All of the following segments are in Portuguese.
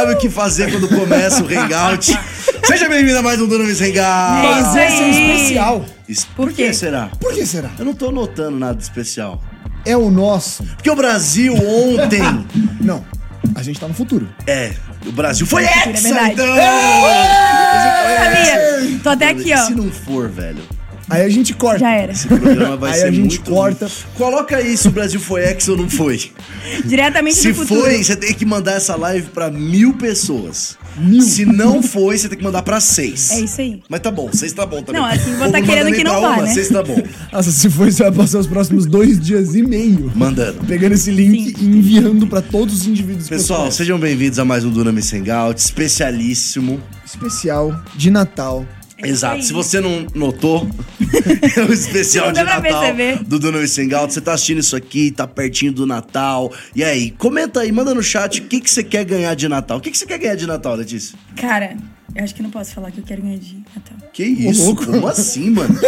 sabe o que fazer quando começa o Hangout. Seja bem-vindo a mais um Dunamis Hangout. Mas É esse é um especial. Por Por que quê? será? Por que será? Eu não tô notando nada de especial. É o nosso. Porque o Brasil ontem. Não, a gente tá no futuro. é, o Brasil foi É hexa, verdade. então! Sabia? Tô até aqui, Se ó. não for, velho, Aí a gente corta. Já era. esse programa vai Aí ser a gente muito... corta. Coloca aí se o Brasil foi hexa ou não foi. Diretamente Se do futuro. foi, você tem que mandar essa live pra mil pessoas. Mil. Se não foi, você tem que mandar pra seis. É isso aí. Mas tá bom, seis tá bom também. Não, assim, vou Ou tá querendo que não vá, uma, né? Seis tá bom. Nossa, se for, você vai passar os próximos dois dias e meio Mandando. pegando esse link e enviando pra todos os indivíduos que Pessoal, sejam bem-vindos a mais um Dunamis Hangout, especialíssimo. conhece. especial de Natal. Exato. aí. Se você não notou, é o especial de Natal do Dunamis Hangout. Você tá assistindo isso aqui, tá pertinho do Natal. E aí, comenta aí, manda no chat o que, que você quer ganhar de Natal. O que, que você quer ganhar de Natal, Letícia? Cara, eu acho que não posso falar que eu quero ganhar de Natal. Que isso? louco. Como assim, mano?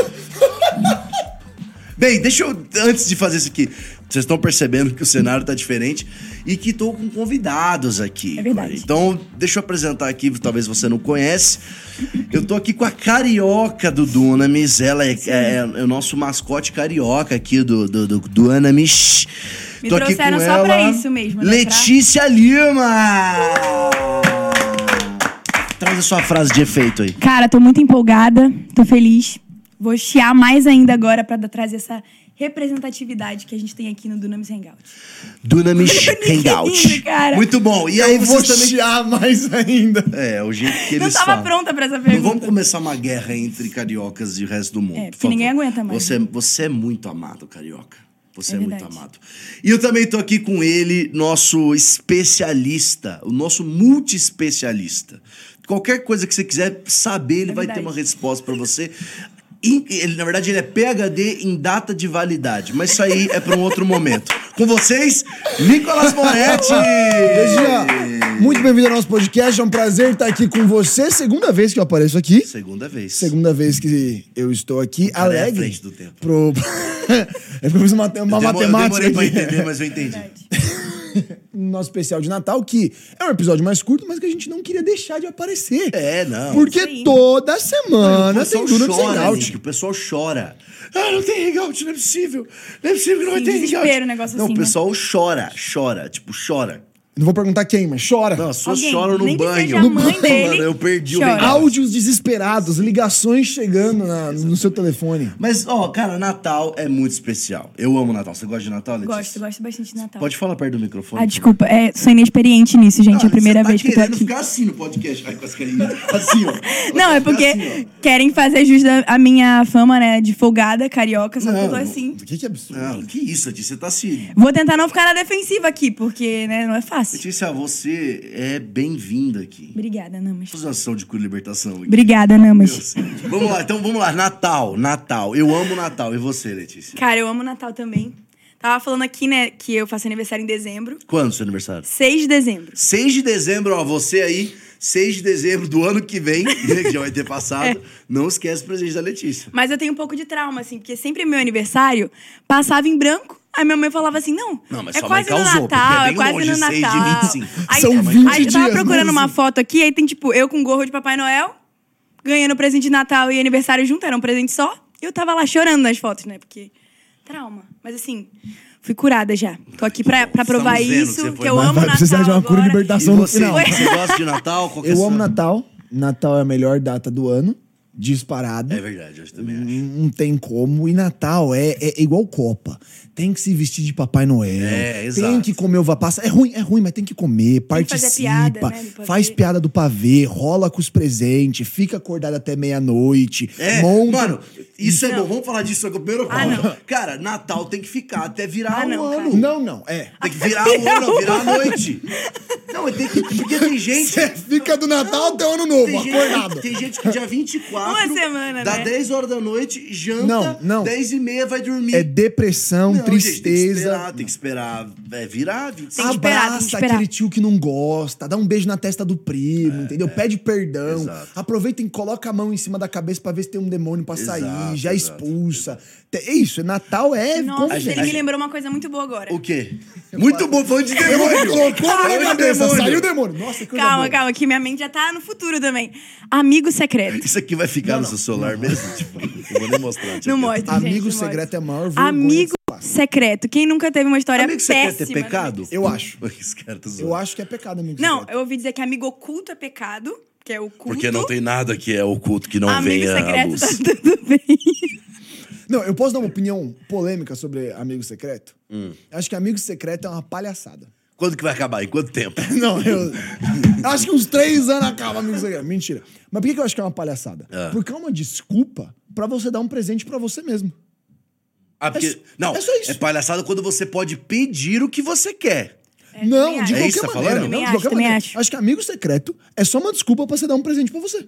Bem, deixa eu. Antes de fazer isso aqui, vocês estão percebendo que o cenário tá diferente e que tô com convidados aqui. É verdade. Então, deixa eu apresentar aqui, talvez você não conhece. Eu tô aqui com a carioca do Dunamis. Ela é, é- é o nosso mascote carioca aqui do, do, do Dunamis. Me tô aqui trouxeram com só pra ela, isso mesmo, né? Letícia Lima! Traz a sua frase de efeito aí. Cara, tô muito empolgada, tô feliz. Vou chiar mais ainda agora pra dar- trazer essa representatividade que a gente tem aqui no Dunamis Hangout. Dunamis Hangout. cara. Muito bom. E aí vou vocês também. chiar mais ainda. É, o jeito que Não eles tava falam. pronta pra essa Não pergunta. vamos começar uma guerra entre cariocas e o resto do mundo. É, por porque ninguém aguenta mais, Você, né? você é muito amado, carioca. Você é, É muito amado. E eu também tô aqui com ele, nosso especialista, o nosso multi-especialista. Qualquer coisa que você quiser saber, ele É vai ter uma resposta pra você. Ele, na verdade, ele é PHD em data de validade, mas isso aí é para um outro momento. Com vocês, Nicolas Moretti! Legia, muito bem-vindo ao nosso podcast. É um prazer estar aqui com você. Segunda vez que eu apareço aqui. Segunda vez. Segunda vez que eu estou aqui. cara é Alegre. frente do tempo. Pro... é porque eu fiz uma, uma Eu demo- eu matemática demorei pra aqui. entender, mas eu entendi. No nosso especial de Natal, que é um episódio mais curto, mas que a gente não queria deixar de aparecer. É, não. Porque toda semana tem pessoal Duna de chora, Hangout. O pessoal chora. Ah, não tem hangout, não é possível. Não é possível que não vai Sim, ter desespero, hangout. um negócio não, assim, o né? pessoal chora, chora, tipo, chora. Não vou perguntar quem, mas chora. Não, as pessoas Alguém, choram no nem que banho. a mãe dele, Mano, eu perdi o chora. hangout. Áudios desesperados, ligações chegando na- no seu telefone. Mas, ó, cara, Natal é muito especial. Eu amo Natal. Você gosta de Natal, Letícia? Gosto, gosto bastante de Natal. Pode falar perto do microfone? Ah, desculpa, é, sou inexperiente nisso, gente. é a primeira tá vez que eu tô querendo aqui. ficar assim no podcast. Ai, quase caí. Assim, ó. Não, é Ficar porque assim, querem fazer jus da a minha fama, né, de folgada, carioca, só que eu tô Não, assim. Que, que absurdo. ó. Não, que isso, Letícia. Você tá se... Vou tentar não ficar na defensiva aqui, porque, né, não é fácil. Letícia, você é bem-vinda aqui. Obrigada, Namas. Fazer uma ação de cura e libertação aqui. Obrigada, Namas. Vamos lá, então vamos lá. Natal, Natal. Eu amo Natal. E você, Letícia? Cara, eu amo Natal também. Tava falando aqui, né, que eu faço aniversário em dezembro. Quando é seu aniversário? 6 de dezembro. 6 de dezembro, ó, você aí, 6 de dezembro do ano que vem, né, que já vai ter passado, É. não esquece o presente da Letícia. Mas eu tenho um pouco de trauma, assim, porque sempre meu aniversário passava em branco. Aí minha mãe falava assim, não, Não, mas é quase no causou, porque Natal, é é, quase longe, no 6 de Natal. 25. Aí, São aí 20 eu tava dias, procurando mas- uma foto aqui, aí tem tipo, eu com gorro de Papai Noel, ganhando presente de Natal e aniversário junto, era um presente só. E eu tava lá chorando nas fotos, né, porque trauma. Mas assim, fui curada já. Tô aqui pra, pra provar Estamos vendo que isso, que, eu amo vai Natal precisar de uma cura e agora. E libertação no você, final. você gosta de Natal? É Eu sua- amo Natal. Natal é a melhor data do ano. Disparado. É verdade, eu também acho. Não tem como. E Natal é, é igual Copa. Tem que se vestir de Papai Noel. É, Tem exato. que comer uva passa. É ruim, é ruim, mas tem que comer. Tem que fazer participa. piada, né, faz piada do pavê, rola com os presentes, fica acordado até meia-noite. É, monta. mano, isso é Não. bom. Vamos falar disso aqui primeiro. Ah, não. Cara, Natal tem que ficar até virar Ah, o não, ano. cara. Não, não, é. Tem que virar o ano, virar a noite. Não, tem que, porque tem gente... Você fica do Natal até o ano novo, Tem gente, acordado. tem gente que dia 24 quatro. Uma semana, Dá né? 10 horas da noite, janta. Não, não. 10 e meia vai dormir. É depressão, Não, gente, tem que tristeza. esperar, tem que esperar. É virar. 25. Tem que esperar, tem que Abraça esperar. aquele tio que não gosta, dá um beijo na testa do primo, entendeu? Pede perdão. É, Exato. Aproveita e coloca a mão em cima da cabeça pra ver se tem um demônio pra sair, Exato, já exato, expulsa. É isso, Natal é Nossa, ele me lembrou uma coisa muito boa agora. O quê? Muito bom, falando de demônio. colocou na minha cabeça, demônio. saiu o demônio. Nossa, que coisa Calma, boa. calma, que minha mente já tá no futuro também. Amigo secreto. Isso aqui vai ficar no seu celular mesmo? Tipo, não vou nem mostrar. deixa Não mostra, gente. Amigo não secreto mostra. é a maior vergonha Amigo secreto. Quem nunca teve uma história Amigo péssima? secreto é pecado? Eu acho. Tá Eu acho que é pecado, amigo Não, secreto. eu ouvi dizer que amigo oculto é pecado, que é oculto. Porque não tem nada que é oculto que não Amigo venha à secreto luz. tá tudo bem. Não, eu posso dar uma opinião polêmica sobre amigo secreto? Hum. Acho que amigo secreto é uma palhaçada. Quando que vai acabar? Em quanto tempo? Não, eu. acho que uns três anos acaba, amigo secreto. Mentira. Mas por que eu acho que é uma palhaçada? Ah. Porque é uma desculpa pra você dar um presente pra você mesmo. Ah, porque. É não, é só isso. é palhaçada quando você pode pedir o que você quer. É, não, de. É qualquer que tá maneira. Não, de acho, qualquer também maneira. acho. que amigo secreto é só uma desculpa pra você dar um presente pra você.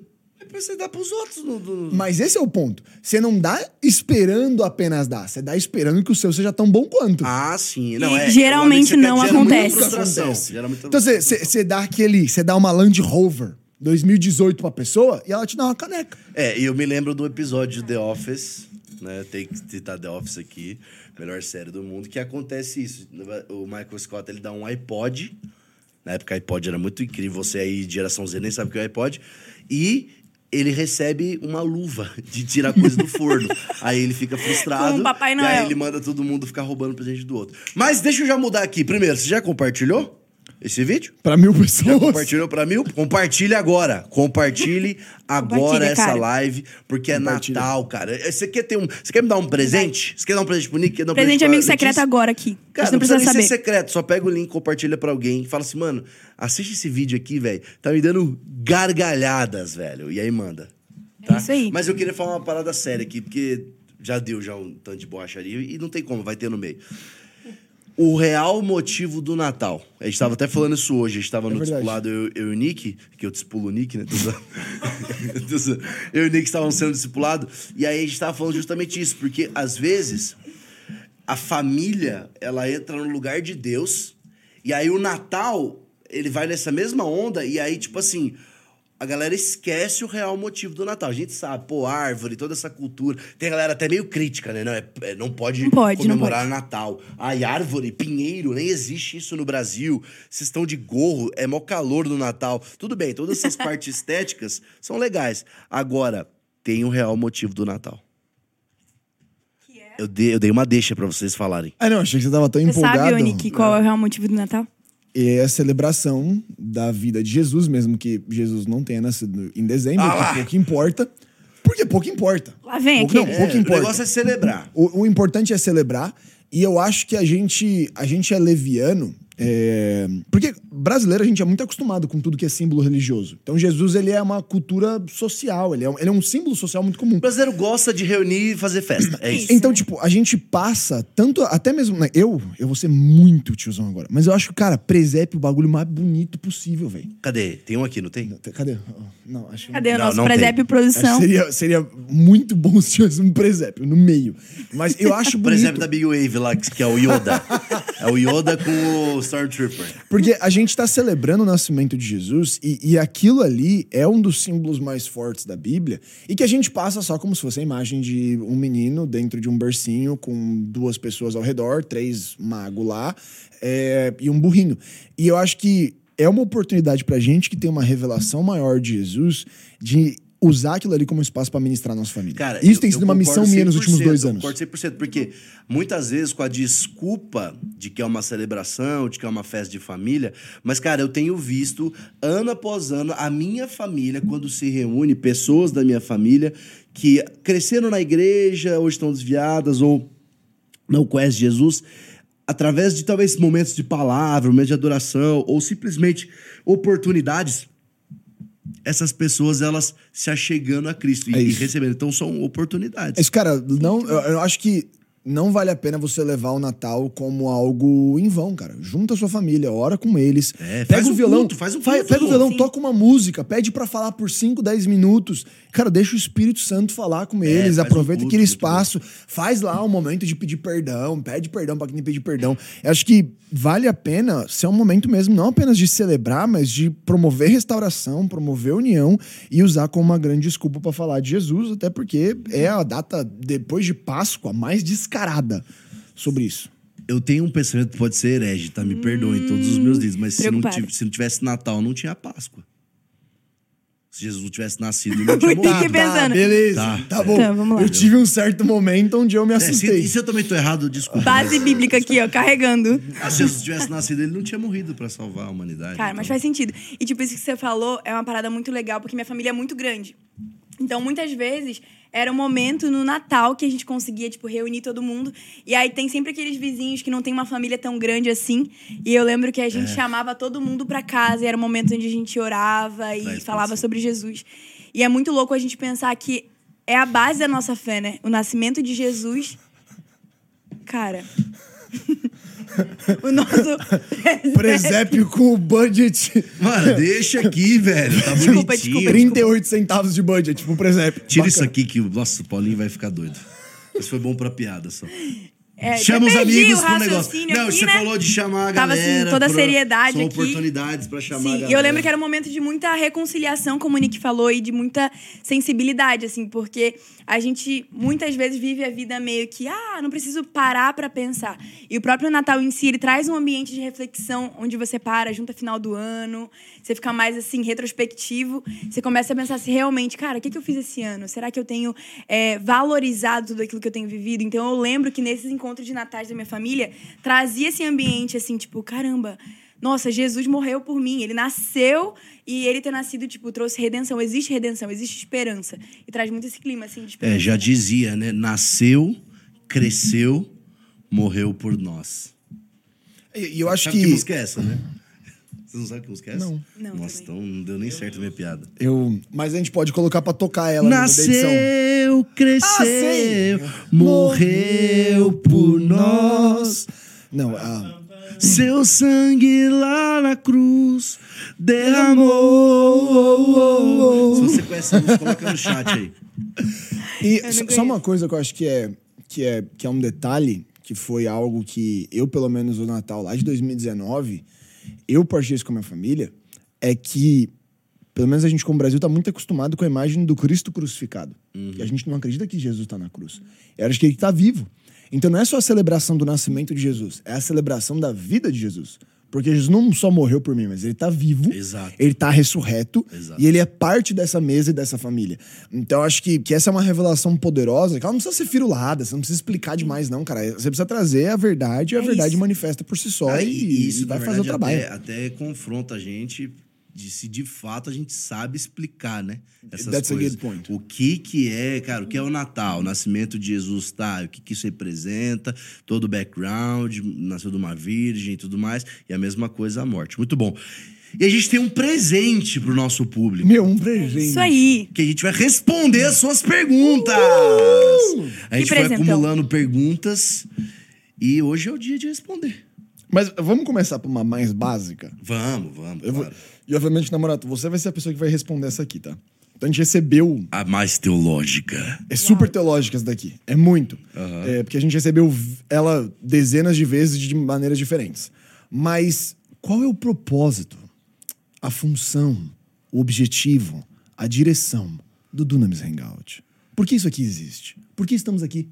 Você dá pros outros. No, no- Mas esse é o ponto. Você não dá esperando apenas dar. Você dá esperando que o seu seja tão bom quanto. Ah, sim. Não, E é, geralmente amigo não muita acontece. Acontece. muita Então você- dá aquele. Você dá uma Land Rover 2018 pra pessoa e ela te dá uma caneca. É, e eu me lembro do episódio de The Office, né? Tem que citar The Office aqui, melhor série do mundo, que acontece isso. O Michael Scott, ele dá um iPod, na época o iPod era muito incrível, você aí de geração Z nem sabe o que é o iPod, e ele recebe uma luva de tirar coisa do forno. aí ele fica frustrado. Com Papai E Noel. aí ele manda todo mundo ficar roubando presente do outro. Mas deixa eu já mudar aqui. Primeiro, você já compartilhou esse vídeo? Pra mil Já pessoas. compartilhou pra mil? Compartilhe agora. Compartilhe agora essa cara. live, porque é. Natal, cara. Você quer ter um. Você quer me dar um presente? Você quer dar um presente pro Nick? Quer dar um Presente pra amigo Letícia? secreto agora aqui. Cara, Você não não precisa precisa nem saber. ser secreto. Só pega o link, compartilha pra alguém e fala assim, mano, assiste esse vídeo aqui, velho. Tá me dando gargalhadas, velho. E aí manda. Tá? É isso aí. Mas eu queria falar uma parada séria aqui, porque já deu já um tanto de borracharia e não tem como, vai ter no meio. O real motivo do Natal. A gente tava até falando isso hoje. A gente tava no verdade. discipulado, eu, eu e o Nick, que eu discipulo o Nick, né? Eu e o Nick estávamos sendo discipulados. E aí a gente tava falando justamente isso, porque às vezes a família, ela entra no lugar de Deus, e aí o Natal, ele vai nessa mesma onda, e aí, tipo assim, a galera esquece o real motivo do Natal. A gente sabe, pô, árvore, toda essa cultura. Tem a galera até meio crítica, né? Não, é, é- não pode, Não pode, não comemorar Natal. Ai, árvore, pinheiro, nem existe isso no Brasil. Vocês estão de gorro, é mó calor no Natal. Tudo bem, todas essas partes estéticas são legais. Agora, tem o real motivo do Natal. Eu dei, eu dei uma deixa pra vocês falarem. Ah, não, achei que você tava tão Você empolgado. sabe, Nick, qual é o real motivo do Natal? É a celebração da vida de Jesus, mesmo que Jesus não tenha nascido em dezembro, Ah que pouco importa. Porque pouco importa. Lá vem pouco, não, aquele. pouco É, o importa. negócio é celebrar. O, o importante é celebrar. E eu acho que a gente, a gente é leviano. É, Porque brasileiro a gente é muito acostumado com tudo que é símbolo religioso. Então Jesus ele é uma cultura social, ele é um, ele é um símbolo social muito comum. O brasileiro gosta de reunir e fazer festa. É isso. Então, tipo, a gente passa tanto, até mesmo, né, eu, eu vou ser muito tiozão agora, mas eu acho, cara, presépio é o bagulho mais bonito possível, velho. Cadê? Tem um aqui, não tem? Cadê? Não, acho que Cadê o Não, nosso não presépio tem. produção? Seria, seria muito bom se tivesse um presépio no meio. Mas eu acho bonito. exemplo, da Big Wave lá, que é o Yoda. é o Yoda com o Porque a gente tá celebrando o nascimento de Jesus e, e aquilo ali é um dos símbolos mais fortes da Bíblia e que a gente passa só como se fosse a imagem de um menino dentro de um bercinho com duas pessoas ao redor, três magos lá é, e um burrinho. E eu acho que é uma oportunidade pra gente que tem uma revelação maior de Jesus de usar aquilo ali como espaço pra ministrar a nossa família. Cara, Isso eu- tem eu sido uma missão minha nos últimos 100%, dois eu anos. Concordo 100%, porque muitas vezes com a desculpa de que é uma celebração, de que é uma festa de família, mas, cara, eu tenho visto ano após ano a minha família, quando se reúne, pessoas da minha família que cresceram na igreja, hoje estão desviadas ou não conhecem Jesus, através de talvez momentos de palavra, momentos de adoração, ou simplesmente oportunidades, essas pessoas elas se achegando a Cristo e, É e isso. recebendo. Então são oportunidades. Esse cara, não, eu, eu acho que não vale a pena você levar o Natal como algo em vão, cara. Junta a sua família, ora com eles. É, pega o violão, culto, faz um culto, pega o violão, toca uma música, pede pra falar por 5, 10 minutos. Cara, deixa o Espírito Santo falar com eles, É, faz um aproveita culto, aquele espaço, faz lá um momento de pedir perdão, pede perdão pra quem pedir perdão. Eu acho que vale a pena ser um momento mesmo, não apenas de celebrar, mas de promover restauração, promover união e usar como uma grande desculpa pra falar de Jesus, até porque é a data depois de Páscoa mais descarada sobre isso. Eu tenho um pensamento que pode ser herege, tá? Me perdoem todos os meus dias, mas se não, se não tivesse Natal, não tinha Páscoa. Se Jesus tivesse nascido, não tinha Eu morrido. fiquei pensando. beleza. Tá. Tá, bom. Tá, vamos lá. Eu tive um certo momento onde eu me É, se, assustei. e se eu também tô errado, desculpa. Base mas- bíblica aqui, ó, carregando. Ah, se Jesus tivesse nascido, ele não tinha morrido pra salvar a humanidade. Cara, mas então. faz sentido. E, tipo, isso que você falou é uma parada muito legal, porque minha família é muito grande. Então, muitas vezes, era um momento no Natal que a gente conseguia, tipo, reunir todo mundo. E aí tem sempre aqueles vizinhos que não tem uma família tão grande assim. E eu lembro que a gente É. chamava todo mundo pra casa. E era um momento onde a gente orava e falava sobre Jesus. E é muito louco a gente pensar que é a base da nossa fé, né? O nascimento de Jesus. Cara. o nosso. Presépio com o budget. Mano, deixa aqui, velho. Tá Desculpa, bonitinho. desculpa. 38 centavos de budget pro presépio. Tira Bacana. isso aqui que o nosso Paulinho vai ficar doido. Isso foi bom pra piada só. É, Chama os amigos o pro negócio. raciocínio Não, aqui, você né? falou de chamar a Tava, assim, galera. toda a seriedade São aqui. oportunidades pra chamar a Sim, galera. e eu lembro que era um momento de muita reconciliação, como o Nick falou, e de muita sensibilidade, assim, porque a gente muitas vezes vive a vida meio que, ah, não preciso parar pra pensar. E o próprio Natal em si, ele traz um ambiente de reflexão onde você para, junta final do ano, você fica mais, assim, retrospectivo, você começa a pensar se realmente, cara, o que, que eu fiz esse ano? Será que eu tenho é, valorizado tudo aquilo que eu tenho vivido? Então eu lembro que nesses encontros de natais da minha família, trazia esse ambiente, assim, tipo, caramba, nossa, Jesus morreu por mim. Ele nasceu e ele ter nascido, tipo, trouxe redenção. Existe redenção, existe esperança. E traz muito esse clima, assim, de esperança. É, já dizia, né? Nasceu, cresceu, morreu por nós. E eu acho Sabe que... que. música é essa, né? Você não sabe que música é essa? Não. Não, Nossa, também. então não deu nem certo a minha piada. Eu... Mas a gente pode colocar pra tocar ela. Nasceu, cresceu, sei. morreu por nós. Não, ah, Seu sangue lá na cruz derramou. Se você conhece música, coloca no chat aí. E só- uma coisa que eu acho que é, que, é, que é um detalhe, que foi algo que eu, pelo menos, o Natal lá de 2019, eu partilhei isso com a minha família, é que, pelo menos a gente, como Brasil, tá muito acostumado com a imagem do Cristo crucificado. E a gente não acredita que Jesus tá na cruz. Eu acho que ele tá vivo. Então não é só a celebração do nascimento de Jesus, é a celebração da vida de Jesus. Porque Jesus não só morreu por mim, mas ele tá vivo. Exato. Ele tá ressurreto. Exato. E ele é parte dessa mesa e dessa família. Então, acho que, que essa é uma revelação poderosa, que ela não precisa ser firulada, você não precisa explicar demais, não, cara. Você precisa trazer a verdade e a É verdade isso. manifesta por si só Aí, e, isso, e vai fazer o trabalho. Até, até confronta a gente de se de fato a gente sabe explicar, né? Essas That's a coisas. good point. O que que é, cara, o que é o Natal? O nascimento de Jesus, tá? O que que isso representa? Todo o background, nasceu de uma virgem e tudo mais. E a mesma coisa a morte. Muito bom. E a gente tem um presente pro nosso público. Meu, um presente. Isso aí. Que a gente vai responder as suas perguntas. A gente Que vai acumulando perguntas. E hoje é o dia de responder. Mas vamos começar por uma mais básica. Vamos, vamos. Eu vou- claro. E, obviamente, namorado, você vai ser a pessoa que vai responder essa aqui, tá? Então, a gente recebeu A mais teológica. É super teológica essa daqui. É muito. É, porque a gente recebeu ela dezenas de vezes de maneiras diferentes. Mas qual é o propósito, a função, o objetivo, a direção do Dunamis Hangout? Por que isso aqui existe? Por que estamos aqui?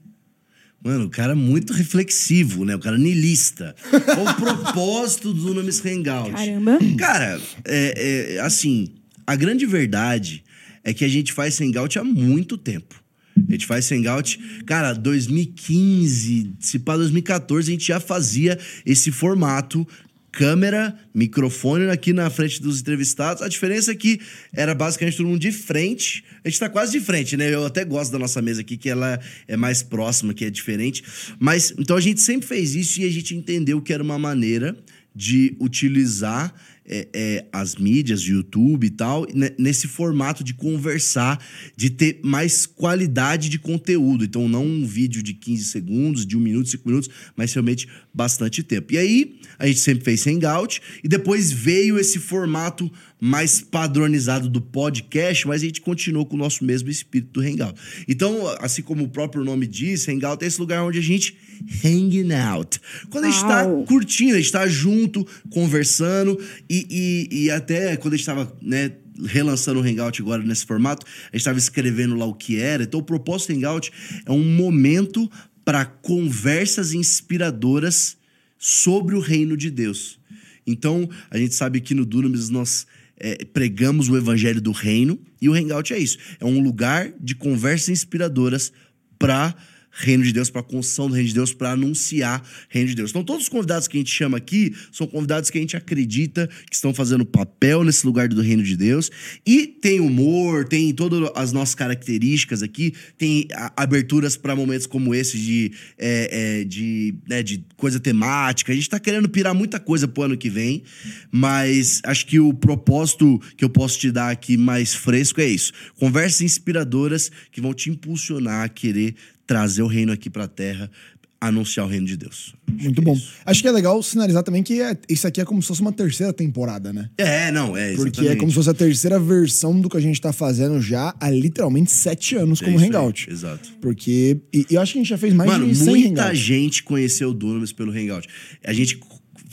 Mano, o cara é muito reflexivo, né? O cara niilista. Qual o propósito do Dunamis Hangout? Caramba. Cara, é, é, assim, a grande verdade é que a gente faz Hangout há muito tempo. A gente faz Hangout, cara, 2015, se para 2014, a gente já fazia esse formato câmera, microfone aqui na frente dos entrevistados. A diferença é que era basicamente todo mundo de frente. A gente tá quase de frente, né? Eu até gosto da nossa mesa aqui, que ela é mais próxima, que é diferente. Mas, então a gente sempre fez isso e a gente entendeu que era uma maneira de utilizar é, é, as mídias, YouTube e tal, né, nesse formato de conversar, de ter mais qualidade de conteúdo. Então, não um vídeo de 15 segundos, de um minuto, cinco minutos, mas realmente bastante tempo. E aí, a gente sempre fez Hangout, e depois veio esse formato mais padronizado do podcast, mas a gente continuou com o nosso mesmo espírito do Hangout. Então, assim como o próprio nome diz, Hangout é esse lugar onde a gente hanging out. Quando a gente tá Uau. curtindo, a gente tá junto, conversando, e, e, e até quando a gente tava, né, relançando o Hangout agora nesse formato, a gente tava escrevendo lá o que era. Então, o propósito do Hangout é um momento para conversas inspiradoras sobre o reino de Deus. Então, a gente sabe que no Dunamis nós é, pregamos o evangelho do reino e o Hangout é isso. É um lugar de conversas inspiradoras para reino de Deus, para a construção do reino de Deus, para anunciar reino de Deus. Então, todos os convidados que a gente chama aqui são convidados que a gente acredita que estão fazendo papel nesse lugar do reino de Deus. E tem humor, tem todas as nossas características aqui, tem aberturas para momentos como esse de, é, é, de, né, de coisa temática. A gente está querendo pirar muita coisa pro ano que vem, mas acho que o propósito que eu posso te dar aqui mais fresco é isso. Conversas inspiradoras que vão te impulsionar a querer trazer o reino aqui pra terra, anunciar o reino de Deus. Acho Muito é bom. isso. Acho que é legal sinalizar também que é- isso aqui é como se fosse uma terceira temporada, né? É, não, é Porque é como se fosse a terceira versão do que a gente tá fazendo já há literalmente sete anos É como isso aí, Hangout. Exato. Porque. E, eu acho que a gente já fez mais Mano, de 100 muita Hangouts. gente conheceu o Dunamis pelo Hangout. A gente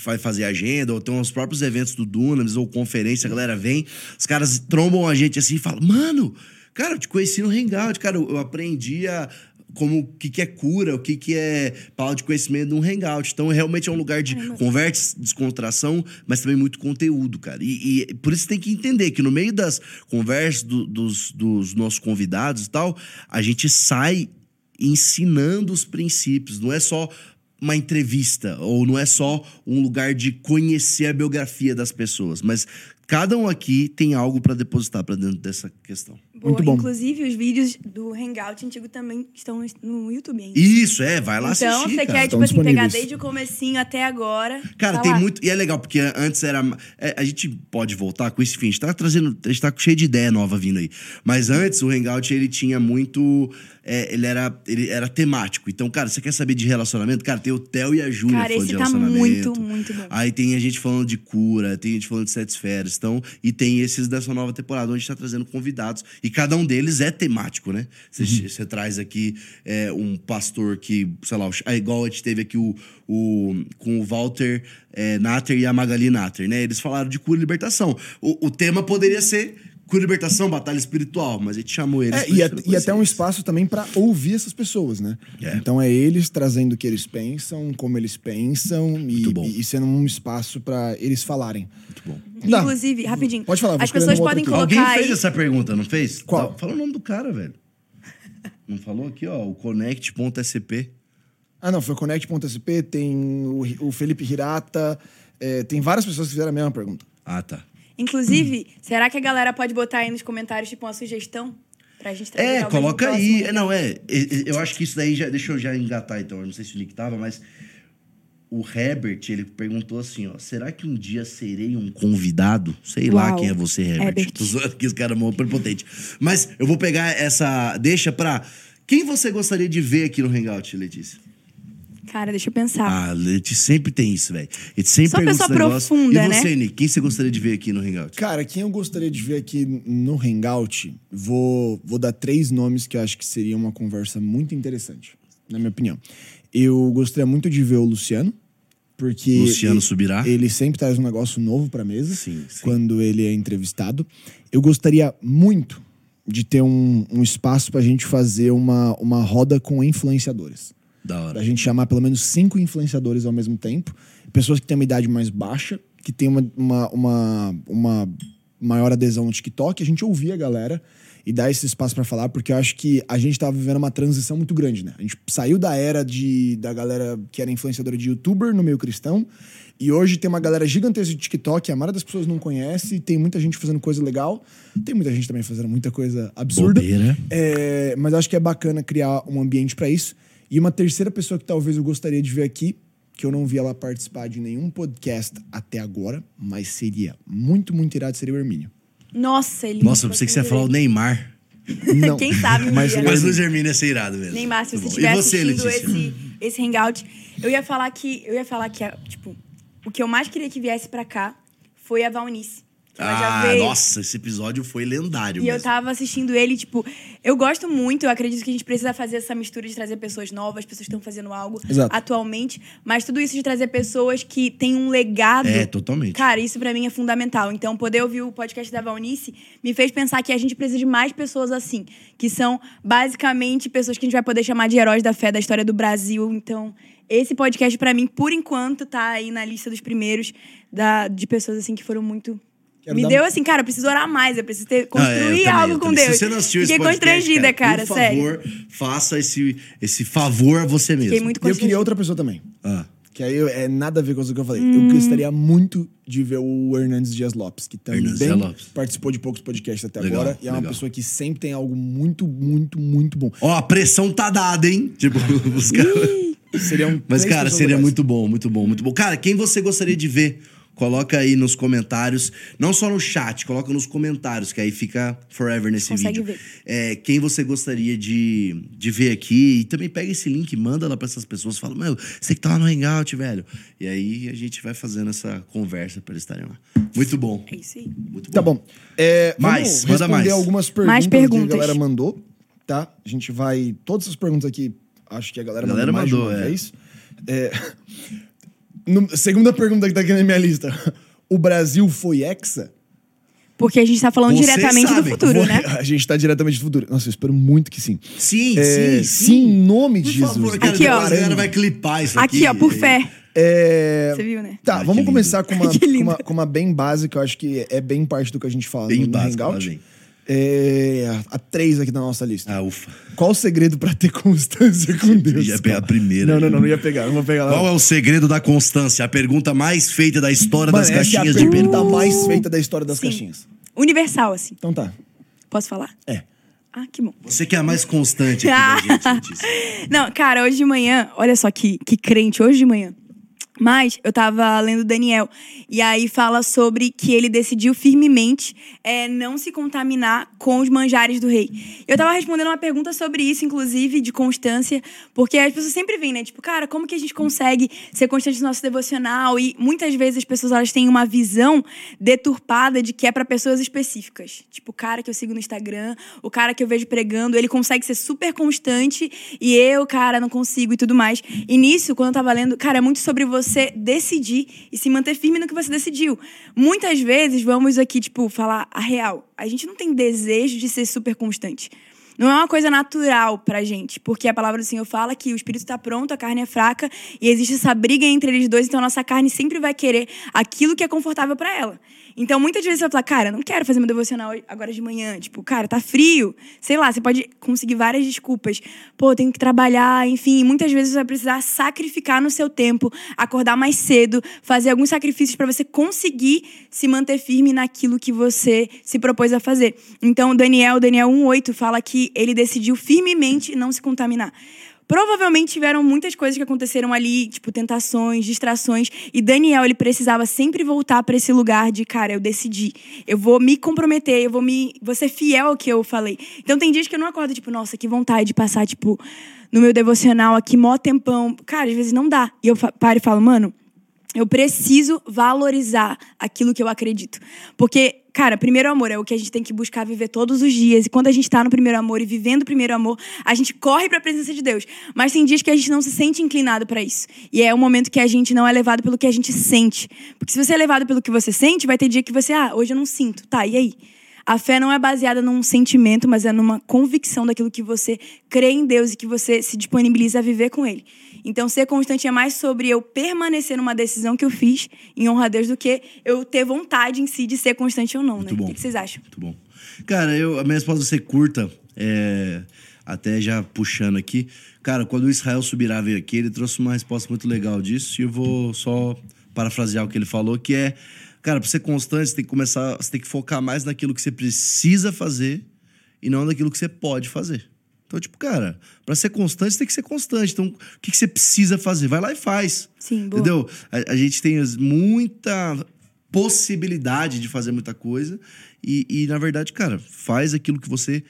vai fazer agenda, ou tem os próprios eventos do Dunamis, ou conferência, a galera vem, os caras trombam a gente assim e falam, mano, cara, eu te conheci no Hangout, cara, eu aprendi a como o que, que é cura, o que, que é palavra de conhecimento num hangout. Então, realmente é um lugar de conversa, descontração, mas também muito conteúdo, cara. E, e por isso tem que entender que no meio das conversas do- dos, dos nossos convidados e tal, a gente sai ensinando os princípios. Não é só uma entrevista, ou não é só um lugar de conhecer a biografia das pessoas, mas cada um aqui tem algo para depositar para dentro dessa questão. Boa. Muito bom. Inclusive, os vídeos do Hangout antigo também estão no YouTube ainda. Isso, é, vai lá então, assistir, você cara. quer, Estão tipo assim, pegar desde o comecinho até agora. Cara, tá tem lá. muito. E é legal, porque antes era. é, a gente pode voltar com isso, enfim, a gente tá trazendo. A gente tá cheio de ideia nova vindo aí. Mas antes, o Hangout, ele tinha muito. é, ele, era, ele era temático. Então, cara, você quer saber de relacionamento? Cara, tem o Theo e a Júlia falando esse de tá relacionamento. muito, muito bom. Aí tem a gente falando de cura, tem a gente falando de sete esferas. Então, e tem esses dessa nova temporada, onde a gente tá trazendo convidados. E cada um deles é temático, né? Você, Uhum. traz aqui é, um pastor que, sei lá, é igual a gente teve aqui o, o- com o Walter é, Natter e a Magali Natter, né? Eles falaram de cura e libertação. O, o tema poderia ser cura libertação, batalha espiritual, mas a gente chamou eles. É, e, a- e até um conhecer espaço também pra ouvir essas pessoas, né? É. Então é eles trazendo o que eles pensam, como eles pensam e, e sendo um espaço pra eles falarem. Muito bom. Dá. Inclusive, rapidinho. Pode falar, As pessoas um podem aqui. colocar Alguém fez aí. essa pergunta, não fez? Qual? Dá- Fala o nome do cara, velho. Não falou aqui, ó, o connect.sp. Ah, não, foi o Connect.sp, tem o, o Felipe Hirata, é, tem várias pessoas que fizeram a mesma pergunta. Ah, tá. Inclusive, será que a galera pode botar aí nos comentários, tipo, uma sugestão? Pra gente trazer É, coloca aí. É, não, é. é, é, Eu acho que isso daí já. Deixa eu já engatar, então. Eu não sei se o Nick tava, mas. O Herbert, ele perguntou assim, ó. Será que um dia serei um convidado? Sei lá Uau. quem é você, Herbert. Herbert. Tô zoando aqui, os caras mão prepotente. Mas eu vou pegar essa deixa pra... Quem você gostaria de ver aqui no Hangout, Letícia? Cara, deixa eu pensar. Ah, Letícia sempre tem isso, velho. A gente sempre Só pergunta pessoa esse negócio. profunda, E né? você, Nick? Quem você gostaria de ver aqui no Hangout? Cara, quem eu gostaria de ver aqui no Hangout, vou, vou dar três nomes que eu acho que seria uma conversa muito interessante, na minha opinião. Eu gostaria muito de ver o Luciano, porque. Luciano ele, Subirá. Ele sempre traz um negócio novo pra mesa Sim, sim. quando ele é entrevistado. Eu gostaria muito de ter um, um espaço pra gente fazer uma, uma roda com influenciadores. Da hora. Pra gente chamar pelo menos cinco influenciadores ao mesmo tempo. Pessoas que têm uma idade mais baixa, que têm uma, uma, uma, uma maior adesão no TikTok. A gente ouvir a galera e dar esse espaço pra falar, porque eu acho que a gente tava vivendo uma transição muito grande, né? A gente saiu da era de, da galera que era influenciadora de youtuber no meio cristão. E hoje tem uma galera gigantesca de TikTok, a maioria das pessoas não conhece, tem muita gente fazendo coisa legal, tem muita gente também fazendo muita coisa absurda. Bobeira. É, mas acho que é bacana criar um ambiente pra isso. E uma terceira pessoa que talvez eu gostaria de ver aqui, que eu não vi ela participar de nenhum podcast até agora, mas seria muito, muito irado, seria o Hermínio. Nossa, ele. Nossa, eu pensei que você ia falar o Neymar. Não. Quem sabe um mas dia, né? Mas assim. Luiz Hermínio ia ser irado mesmo. Neymar, se Muito você estiver E você, assistindo Letícia? esse, esse hangout, eu ia falar que. Eu ia falar que, tipo, o que eu mais queria que viesse pra cá foi a Valnice. Já Ah, veio. nossa, esse episódio foi lendário E eu mesmo. tava assistindo ele, tipo, eu gosto muito, eu acredito que a gente precisa fazer essa mistura de trazer pessoas novas, pessoas que estão fazendo algo Exato. atualmente, mas tudo isso de trazer pessoas que têm um legado. É, totalmente. Cara, isso pra mim é fundamental. Então, poder ouvir o podcast da Valnice me fez pensar que a gente precisa de mais pessoas assim, que são basicamente pessoas que a gente vai poder chamar de heróis da fé da história do Brasil. Então, esse podcast pra mim, por enquanto, tá aí na lista dos primeiros da, de pessoas assim que foram muito Quero me dar- deu assim, cara, eu preciso orar mais, eu preciso ter, Ah, é, eu construir também, algo com. Deus. Se você não assistiu esse Fiquei podcast, constrangida, cara, por sério. favor, faça esse, esse favor a você mesmo. Fiquei muito E eu queria constrangida. outra pessoa também. Ah. Que aí eu- é nada a ver com o que eu falei. Hum. Eu gostaria muito de ver o Hernandes Dias Lopes, que também Lopes. participou de poucos podcasts até Legal, agora. E é uma legal. pessoa que sempre tem algo muito, muito, muito bom. Ó, a pressão tá dada, hein? Tipo, os caras... Seriam Mas, três cara, seria legais. muito bom, muito bom, muito bom. Cara, quem você gostaria de ver? Coloca aí nos comentários. Não só no chat, coloca nos comentários, que aí fica forever nesse Consegue vídeo. ver. É, quem você gostaria de, de ver aqui. E também pega esse link, manda lá pra essas pessoas. Fala, meu, você que tá lá no Hangout, velho. E aí a gente vai fazendo essa conversa pra eles estarem lá. Muito bom. É isso aí. Muito bom. Tá bom. É, Mais, vamos manda mais. algumas perguntas, Mais que a perguntas. galera mandou, tá? A gente vai... Todas essas perguntas aqui, acho que a galera, A galera mandou mais mandou, de uma é. vez. É, no- segunda pergunta que tá aqui na minha lista. O Brasil foi hexa? Porque a gente tá falando Vocês diretamente do futuro, Foi- né? A gente tá diretamente do futuro. Nossa, eu espero muito que sim. Sim, É, sim, sim, em nome de Por favor, Jesus. cara, Aqui, ó. a galera vai clipar isso aqui. Aqui, ó, por fé. É, Você viu, né? Tá, Ai, que vamos começar com uma, com, uma, com uma bem básica, eu acho que é bem parte do que a gente fala Bem no, no básica, Hangout. vem. É, a três aqui na nossa lista. Ah, ufa. Qual o segredo pra ter constância com Deus? ia pegar a primeira. Não, não, não, não ia pegar, não vou pegar lá. Qual é o segredo da constância? A pergunta mais feita da história Mano, das essa é a caixinhas de pergunta mais feita da história das Sim. caixinhas. Universal, assim. Então tá. Posso falar? É. Ah, que bom. Você que é a mais constante aqui da gente. Não, cara, hoje de manhã, olha só que, que crente, hoje de manhã. Mas eu tava lendo Daniel, e aí fala sobre que ele decidiu firmemente é, não se contaminar com os manjares do rei. Eu tava respondendo uma pergunta sobre isso, inclusive, de constância, porque as pessoas sempre vêm, né? Tipo, cara, como que a gente consegue ser constante no nosso devocional? E muitas vezes as pessoas elas têm uma visão deturpada de que é pra pessoas específicas. Tipo, o cara que eu sigo no Instagram, o cara que eu vejo pregando, ele consegue ser super constante e eu, cara, não consigo e tudo mais. E nisso, quando eu tava lendo, cara, é muito sobre você decidir e se manter firme no que você decidiu. Muitas vezes, vamos aqui, tipo, falar a real. A gente não tem desejo de ser super constante. Não é uma coisa natural pra gente, porque a palavra do Senhor fala que o espírito está pronto, a carne é fraca, e existe essa briga entre eles dois, então a nossa carne sempre vai querer aquilo que é confortável pra ela. Então, muitas vezes você vai falar, cara, não quero fazer meu devocional agora de manhã. Tipo, cara, tá frio. Sei lá, você pode conseguir várias desculpas. Pô, tenho que trabalhar, enfim. Muitas vezes você vai precisar sacrificar no seu tempo, acordar mais cedo, fazer alguns sacrifícios pra você conseguir se manter firme naquilo que você se propôs a fazer. Então, Daniel, Daniel 1,8 fala que ele decidiu firmemente não se contaminar. Provavelmente tiveram muitas coisas que aconteceram ali, tipo tentações, distrações, e Daniel ele precisava sempre voltar para esse lugar de, cara, eu decidi, eu vou me comprometer, eu vou me, vou ser fiel ao que eu falei. Então tem dias que eu não acordo tipo, nossa, que vontade de passar tipo no meu devocional aqui mó tempão. Cara, às vezes não dá. E eu paro e falo, mano, eu preciso valorizar aquilo que eu acredito. Porque, cara, primeiro amor é o que a gente tem que buscar viver todos os dias. E quando a gente tá no primeiro amor e vivendo o primeiro amor, a gente corre pra presença de Deus. Mas tem dias que a gente não se sente inclinado pra isso. E é o momento que a gente não é levado pelo que a gente sente. Porque se você é levado pelo que você sente, vai ter dia que você, ah, hoje eu não sinto. Tá, e aí? A fé não é baseada num sentimento, mas é numa convicção daquilo que você crê em Deus e que você se disponibiliza a viver com Ele. Então, ser constante é mais sobre eu permanecer numa decisão que eu fiz em honra a Deus do que eu ter vontade em si de ser constante ou não, né? Muito bom. O que vocês acham? Muito bom. Cara, eu, a minha resposta vai ser curta, é, até já puxando aqui. Cara, quando o Israel Subirá veio aqui, ele trouxe uma resposta muito legal disso, e eu vou só parafrasear o que ele falou, que é, cara, pra ser constante, você tem que começar, você tem que focar mais naquilo que você precisa fazer e não naquilo que você pode fazer. Então, tipo, cara, pra ser constante, você tem que ser constante. Então, o que, que você precisa fazer? Vai lá e faz. Sim, boa. Entendeu? A, a gente tem muita possibilidade de fazer muita coisa. E, e, na verdade, cara, faz aquilo que você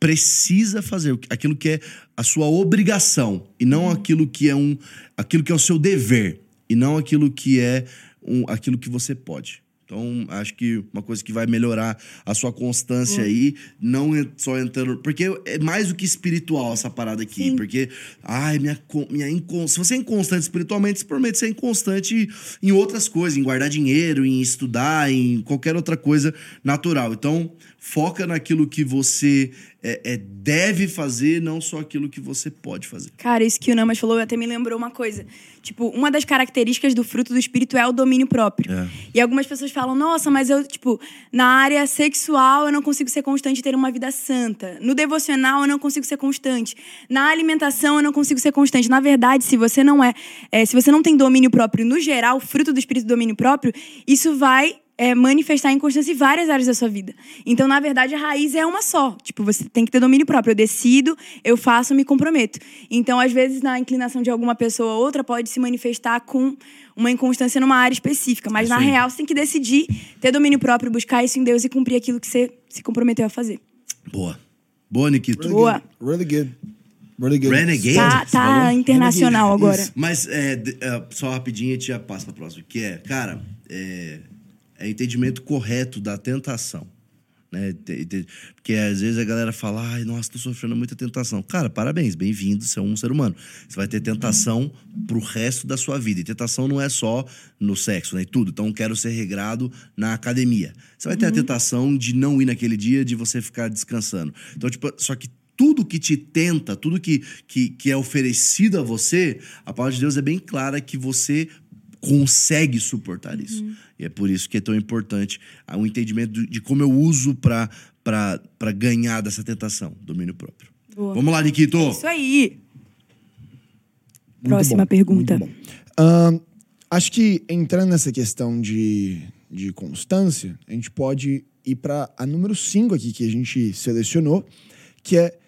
precisa fazer, aquilo que é a sua obrigação, e não aquilo que é um. aquilo que é o seu dever, e não aquilo que é um, aquilo que você pode. Então, acho que uma coisa que vai melhorar a sua constância aí, não só entrando. Porque é mais do que espiritual essa parada aqui. Sim. Porque, ai, minha, minha incon... se você é inconstante espiritualmente, você promete ser inconstante em outras coisas, em guardar dinheiro, em estudar, em qualquer outra coisa natural. Então, foca naquilo que você é, é, deve fazer, não só aquilo que você pode fazer. Cara, isso que o Namas falou até me lembrou uma coisa. Tipo, uma das características do fruto do espírito é o domínio próprio. É. E algumas pessoas falam, nossa, mas eu, tipo, na área sexual eu não consigo ser constante e ter uma vida santa. No devocional eu não consigo ser constante. Na alimentação eu não consigo ser constante. Na verdade, se você não é, é, se você não tem domínio próprio no geral, fruto do espírito domínio próprio, isso vai é, manifestar inconstância em várias áreas da sua vida. Então, na verdade, a raiz é uma só. Tipo, você tem que ter domínio próprio. Eu decido, eu faço, me comprometo. Então, às vezes, na inclinação de alguma pessoa ou outra, pode se manifestar com uma inconstância numa área específica. Mas, na Sim. real, você tem que decidir ter domínio próprio, buscar isso em Deus e cumprir aquilo que você se comprometeu a fazer. Boa. Boa, Nikito. Really Boa. good. Really good. Really good. Renegade? Tá, tá internacional agora. Isso. Mas é, é, só rapidinho a gente já passa pra próxima. Que é, cara, é, é entendimento correto da tentação. Né? Porque às vezes a galera fala, ai, nossa, tô sofrendo muita tentação. Cara, parabéns, bem-vindo, você é um ser humano. Você vai ter tentação pro resto da sua vida. E tentação não é só no sexo, né? E tudo. Então, quero ser regrado na academia. Você vai ter a tentação de não ir naquele dia, de você ficar descansando. Então, tipo, só que tudo que te tenta, tudo que, que, que é oferecido a você, a palavra de Deus é bem clara que você consegue suportar isso. E é por isso que é tão importante ah, o entendimento de, como eu uso para ganhar dessa tentação, domínio próprio. Boa. Vamos lá, Nikito. Isso aí. Muito Próxima bom, pergunta. Ahn, acho que entrando nessa questão de, de constância, a gente pode ir para a número 5 aqui que a gente selecionou, que é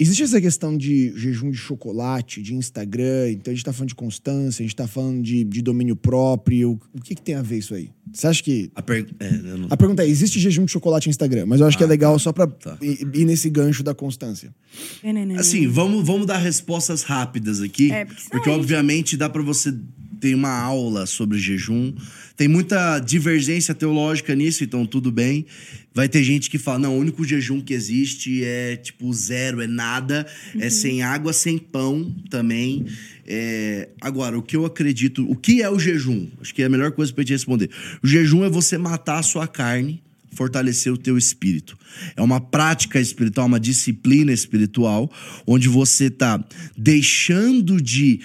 existe essa questão de jejum de chocolate, de Instagram, então a gente tá falando de constância, a gente tá falando de, de domínio próprio. O que, que tem a ver isso aí? Você acha que. A per... é, não- A pergunta é: existe jejum de chocolate no Instagram? Mas eu acho que é legal só pra tá. ir, ir nesse gancho da constância. Assim, vamos, vamos dar respostas rápidas aqui. É, porque porque, obviamente, dá pra você ter uma aula sobre jejum. Tem muita divergência teológica nisso, então tudo bem. Vai ter gente que fala: não, o único jejum que existe é tipo zero, é nada, é sem água, sem pão também. É, Agora, o que eu acredito, o que é o jejum? Acho que é a melhor coisa pra gente responder. O jejum é você matar a sua carne fortalecer o teu espírito. É uma prática espiritual, uma disciplina espiritual, onde você está deixando de,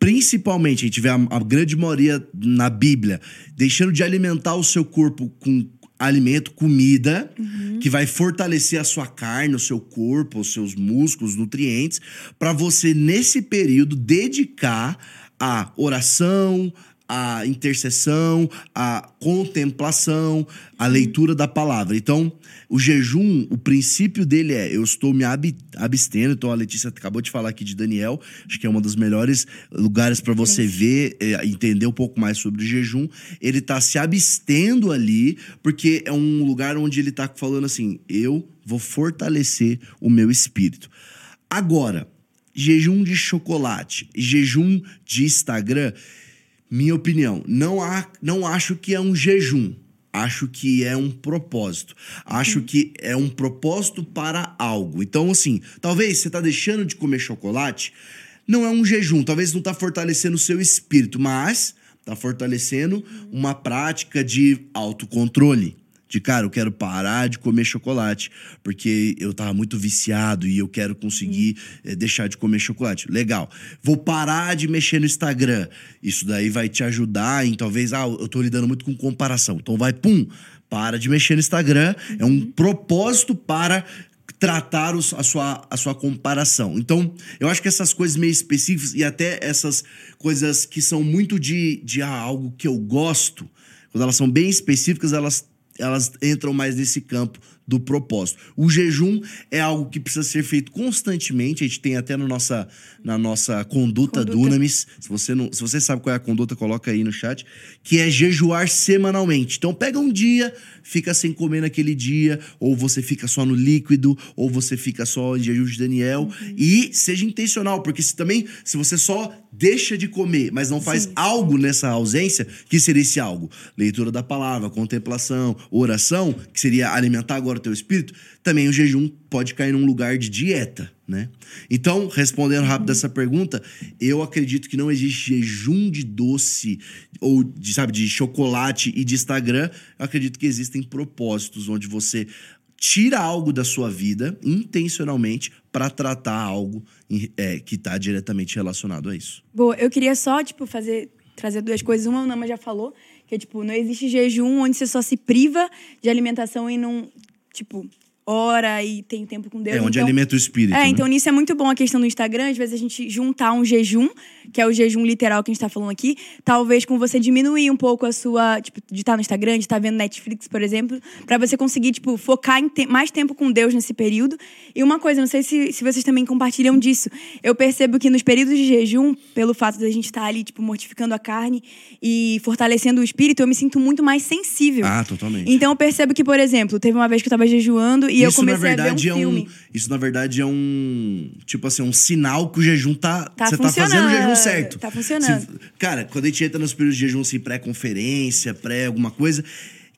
principalmente, a gente vê a, a grande maioria na Bíblia, deixando de alimentar o seu corpo com alimento, comida, que vai fortalecer a sua carne, o seu corpo, os seus músculos, nutrientes, para você, nesse período, dedicar a oração, a intercessão, a contemplação, a leitura da palavra. Então, o jejum, o princípio dele é: eu estou me ab- abstendo. Então, a Letícia acabou de falar aqui de Daniel, acho que é um dos melhores lugares para você ver, é, entender um pouco mais sobre o jejum. Ele está se abstendo ali, porque é um lugar onde ele está falando assim: eu vou fortalecer o meu espírito. Agora, jejum de chocolate, jejum de Instagram, minha opinião, não, há, não acho que é um jejum. Acho que é um propósito. Acho que é um propósito para algo. Então, assim, talvez você tá deixando de comer chocolate, não é um jejum. Talvez não tá fortalecendo o seu espírito, mas tá fortalecendo uma prática de autocontrole. De cara, eu quero parar de comer chocolate, porque eu tava muito viciado e eu quero conseguir eh, deixar de comer chocolate. Legal. Vou parar de mexer no Instagram. Isso daí vai te ajudar em talvez, ah, eu tô lidando muito com comparação. Então vai, pum, para de mexer no Instagram. É um propósito para tratar os- a, sua, a sua comparação. Então, eu acho que essas coisas meio específicas e até essas coisas que são muito de, de ah, algo que eu gosto, quando elas são bem específicas, elas, elas entram mais nesse campo do propósito. O jejum é algo que precisa ser feito constantemente. A gente tem até no nossa, na nossa conduta, Conduta. Dunamis. Se você, não, se você sabe qual é a conduta, coloca aí no chat. Que é jejuar semanalmente. Então pega um dia, fica sem comer naquele dia, ou você fica só no líquido, ou você fica só em jejum de Daniel. Uhum. E seja intencional, porque se também, se você só deixa de comer, mas não faz Sim. algo nessa ausência, que seria esse algo? Leitura da palavra, contemplação, oração, que seria alimentar agora o teu espírito, também o jejum pode cair num lugar de dieta, né? Então, respondendo rápido essa pergunta, eu acredito que não existe jejum de doce ou de, sabe, de chocolate e de Instagram. Eu acredito que existem propósitos onde você tira algo da sua vida intencionalmente para tratar algo é, que está diretamente relacionado a isso. Boa, eu queria só, tipo, fazer, trazer duas coisas. Uma, a Nama já falou, que é, tipo, não existe jejum onde você só se priva de alimentação e não, tipo, ora e tem tempo com Deus. é onde então, alimenta o espírito. É, né? então nisso é muito bom a questão do Instagram. Às vezes a gente juntar um jejum, que é o jejum literal que a gente tá falando aqui, talvez com você diminuir um pouco a sua, tipo, de estar no Instagram, de estar vendo Netflix, por exemplo, pra você conseguir, tipo, focar em te- mais tempo com Deus nesse período. E uma coisa, não sei se, se vocês também compartilham disso, eu percebo que nos períodos de jejum, pelo fato da gente estar ali, tipo, mortificando a carne e fortalecendo o espírito, eu me sinto muito mais sensível. Ah, totalmente. Então eu percebo que, por exemplo, teve uma vez que eu tava jejuando e eu isso na comecei verdade a ver um é um isso na verdade é um tipo assim um sinal que o jejum tá Tá você tá fazendo o jejum certo tá funcionando. Se- cara quando a gente entra nos períodos de jejum assim pré-conferência pré alguma coisa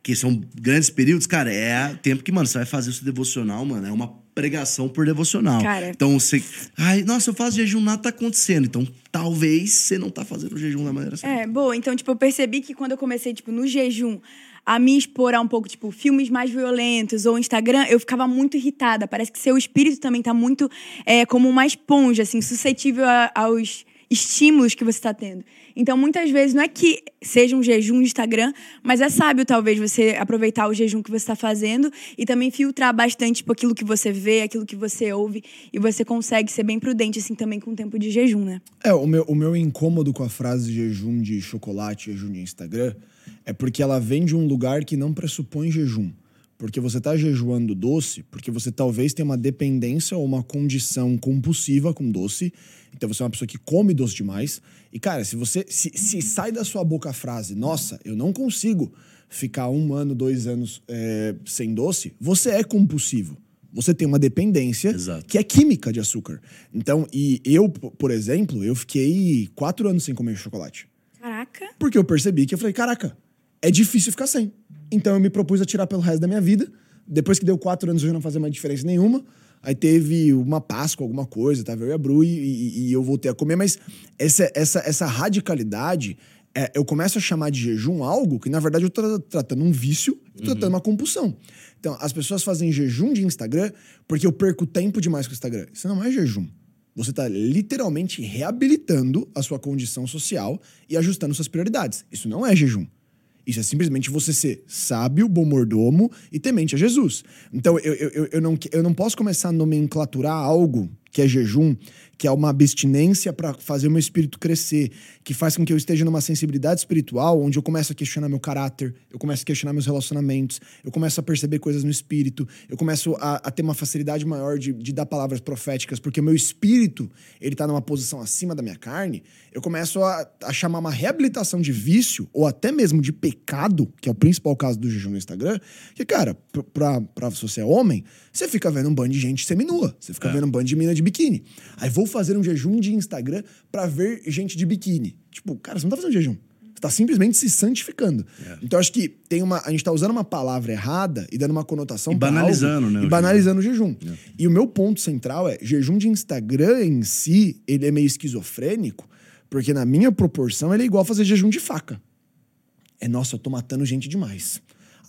que são grandes períodos cara é tempo que mano você vai fazer o seu devocional mano é uma pregação por devocional Cara. então você ai nossa eu faço jejum nada tá acontecendo então talvez você não tá fazendo o jejum da maneira certa É, boa. Então, tipo, eu percebi que quando eu comecei, tipo, no jejum, a me expor a um pouco, tipo, filmes mais violentos ou Instagram, eu ficava muito irritada. Parece que seu espírito também tá muito é, como uma esponja, assim, suscetível a- aos estímulos que você está tendo. Então, muitas vezes, não é que seja um jejum de Instagram, mas é sábio, talvez, você aproveitar o jejum que você está fazendo e também filtrar bastante tipo, aquilo que você vê, aquilo que você ouve, e você consegue ser bem prudente, assim, também com o tempo de jejum, né? É, o meu, o meu incômodo com a frase jejum de chocolate, jejum de Instagram, é porque ela vem de um lugar que não pressupõe jejum. Porque você tá jejuando doce, porque você talvez tenha uma dependência ou uma condição compulsiva com doce. Então você é uma pessoa que come doce demais. E, cara, se você. Se, se sai da sua boca a frase, nossa, eu não consigo ficar um ano, dois anos é, sem doce, você é compulsivo. Você tem uma dependência Exato. que é química de açúcar. Então, e eu, por exemplo, eu fiquei quatro anos sem comer chocolate. Caraca. Porque eu percebi que eu falei, caraca, é difícil ficar sem. Então eu me propus a tirar pelo resto da minha vida. Depois que deu quatro anos, eu já não fazia mais diferença nenhuma. Aí teve uma Páscoa, alguma coisa, tava eu e a Bru, e, e- e eu voltei a comer. Mas essa, essa, essa radicalidade, é, eu começo a chamar de jejum algo que, na verdade, eu tô tratando um vício e tratando uma compulsão. Então, as pessoas fazem jejum de Instagram porque eu perco tempo demais com o Instagram. Isso não é jejum. Você está literalmente reabilitando a sua condição social e ajustando suas prioridades. Isso não é jejum. Isso é simplesmente você ser sábio, bom mordomo e temente a Jesus. Então, eu, eu, eu- não, eu não posso começar a nomenclaturar algo que é jejum, que é uma abstinência para fazer o meu espírito crescer, que faz com que eu esteja numa sensibilidade espiritual, onde eu começo a questionar meu caráter, eu começo a questionar meus relacionamentos, eu começo a perceber coisas no espírito, eu começo a, a ter uma facilidade maior de, de dar palavras proféticas, porque o meu espírito, ele tá numa posição acima da minha carne, eu começo a, a chamar uma reabilitação de vício, ou até mesmo de pecado, que é o principal caso do jejum no Instagram, que, cara, pra, pra, pra se você é homem, você fica vendo um bando de gente seminua, você fica vendo um bando de mina de biquíni. Aí vou fazer um jejum de Instagram pra ver gente de biquíni. Tipo, cara, você não tá fazendo jejum. Você tá simplesmente se santificando. Então, acho que tem uma. A gente tá usando uma palavra errada e dando uma conotação E banalizando, algo, né, E banalizando o jejum. E o meu ponto central é: jejum de Instagram em si, ele é meio esquizofrênico, porque na minha proporção ele é igual fazer jejum de faca. É, nossa, eu tô matando gente demais.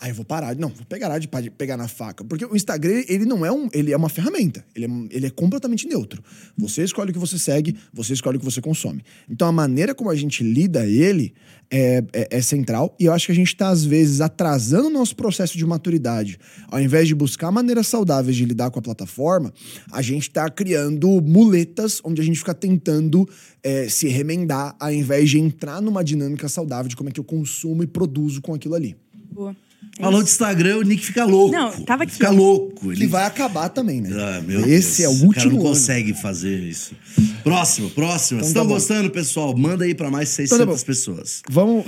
Aí eu vou parar. Não, vou pegar de pegar na faca. Porque o Instagram, ele não é um. Ele é uma ferramenta. Ele é, ele é completamente neutro. Você escolhe o que você segue, você escolhe o que você consome. Então a maneira como a gente lida ele é, é, é central. E eu acho que a gente tá, às vezes, atrasando o nosso processo de maturidade. Ao invés de buscar maneiras saudáveis de lidar com a plataforma, a gente tá criando muletas onde a gente fica tentando é, se remendar, ao invés de entrar numa dinâmica saudável de como é que eu consumo e produzo com aquilo ali. Boa. Falou de Instagram, o Nick fica louco. Não, tava aqui, Fica louco. Que vai acabar também, né? Ah, meu Esse Deus. é o O cara último não ano. consegue fazer isso. Próximo, próximo. Então Vocês tá estão bom. gostando, pessoal? Manda aí pra mais Então tá 600 pessoas. Vamos.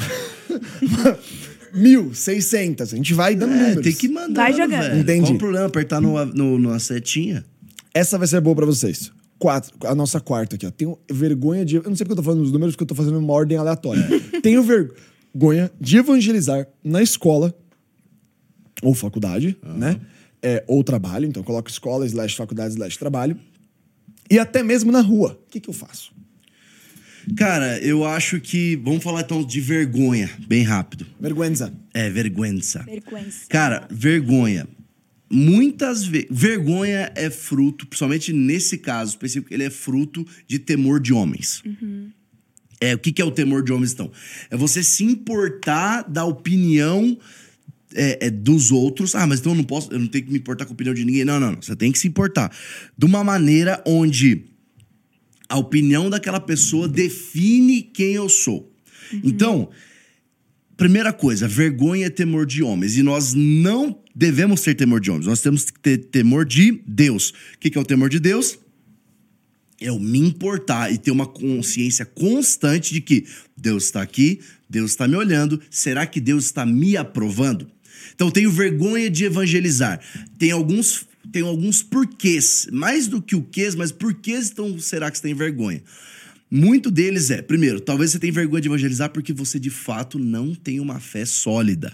1.600. A gente vai dando É, números. tem que mandar. Vai jogando. Velho. Entendi. Qual o problema? Apertar no, no, numa setinha? Essa vai ser boa pra vocês. Quatro, a nossa quarta aqui, ó. Tenho vergonha de. Eu não sei porque eu tô falando os números, porque eu tô fazendo uma ordem aleatória. Tenho vergonha de evangelizar na escola ou faculdade, né? É, ou trabalho. Então eu coloco escola, slash faculdade, slash trabalho. E até mesmo na rua. O que, que eu faço? Cara, eu acho que. Vamos falar então de vergonha, bem rápido. Vergüenza. É, vergüenza. Frequência. Cara, vergonha. Muitas vezes. Vergonha é fruto, principalmente nesse caso específico, ele é fruto de temor de homens. É, o que, que é o temor de homens, então? É você se importar da opinião é, é, dos outros. Ah, mas então eu não posso, eu não tenho que me importar com a opinião de ninguém. Não, não, não. Você tem que se importar. De uma maneira onde a opinião daquela pessoa define quem eu sou. Então, primeira coisa, vergonha é temor de homens. E nós não devemos ter temor de homens. Nós temos que ter temor de Deus. O que que é o temor de Deus? É eu me importar e ter uma consciência constante de que Deus está aqui, Deus está me olhando, será que Deus está me aprovando? Então eu tenho vergonha de evangelizar. Tem alguns, tem alguns porquês, mais do que o quês, mas porquês então será que você tem vergonha? Muito deles é, primeiro, talvez você tenha vergonha de evangelizar porque você de fato não tem uma fé sólida.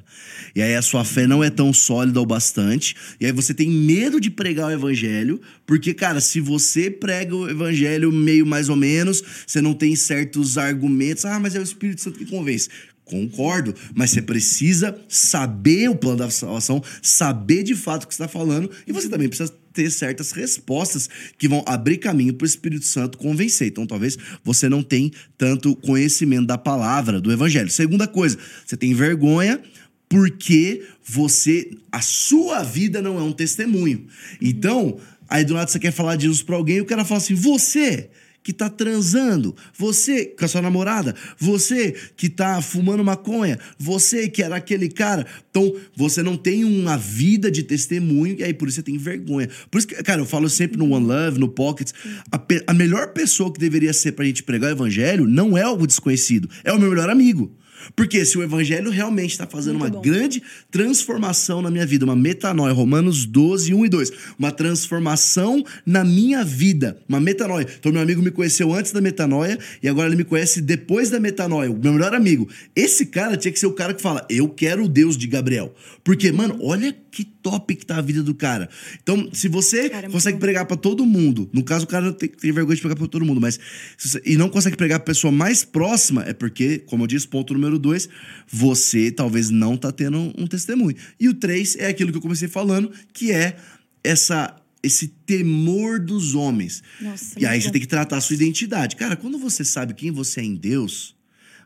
E aí a sua fé não é tão sólida o bastante. E aí você tem medo de pregar o evangelho, porque, cara, se você prega o evangelho meio mais ou menos, você não tem certos argumentos. Ah, mas é o Espírito Santo que convence. Concordo, mas você precisa saber o plano da salvação, saber de fato o que está falando, e você também precisa ter certas respostas que vão abrir caminho para o Espírito Santo convencer. Então, talvez você não tenha tanto conhecimento da palavra, do evangelho. Segunda coisa, você tem vergonha porque você, a sua vida não é um testemunho. Então, aí do nada você quer falar de Jesus para alguém e o cara fala assim: você que tá transando, você com a sua namorada, você que tá fumando maconha, você que era aquele cara. Então, você não tem uma vida de testemunho e aí por isso você tem vergonha. Por isso que, cara, eu falo sempre no One Love, no Pockets, a, a melhor pessoa que deveria ser pra gente pregar o evangelho não é algo desconhecido, é o meu melhor amigo. Porque se o evangelho realmente está fazendo Muito uma bom. grande transformação na minha vida, uma metanoia, Romanos 12, 1 e 2. Uma transformação na minha vida, uma metanoia. Então, meu amigo me conheceu antes da metanoia e agora ele me conhece depois da metanoia, o meu melhor amigo. Esse cara tinha que ser o cara que fala: Eu quero o Deus de Gabriel. Porque, mano, olha que top que tá a vida do cara. Então, se você é consegue pregar pra todo mundo, no caso o cara não tem, tem vergonha de pregar pra todo mundo, mas você- e não consegue pregar pra pessoa mais próxima, é porque, como eu disse, ponto número dois, você talvez não tá tendo um testemunho. E o três é aquilo que eu comecei falando, que é essa esse temor dos homens. Nossa, e aí você tem que tratar a sua identidade. Cara, quando você sabe quem você é em Deus,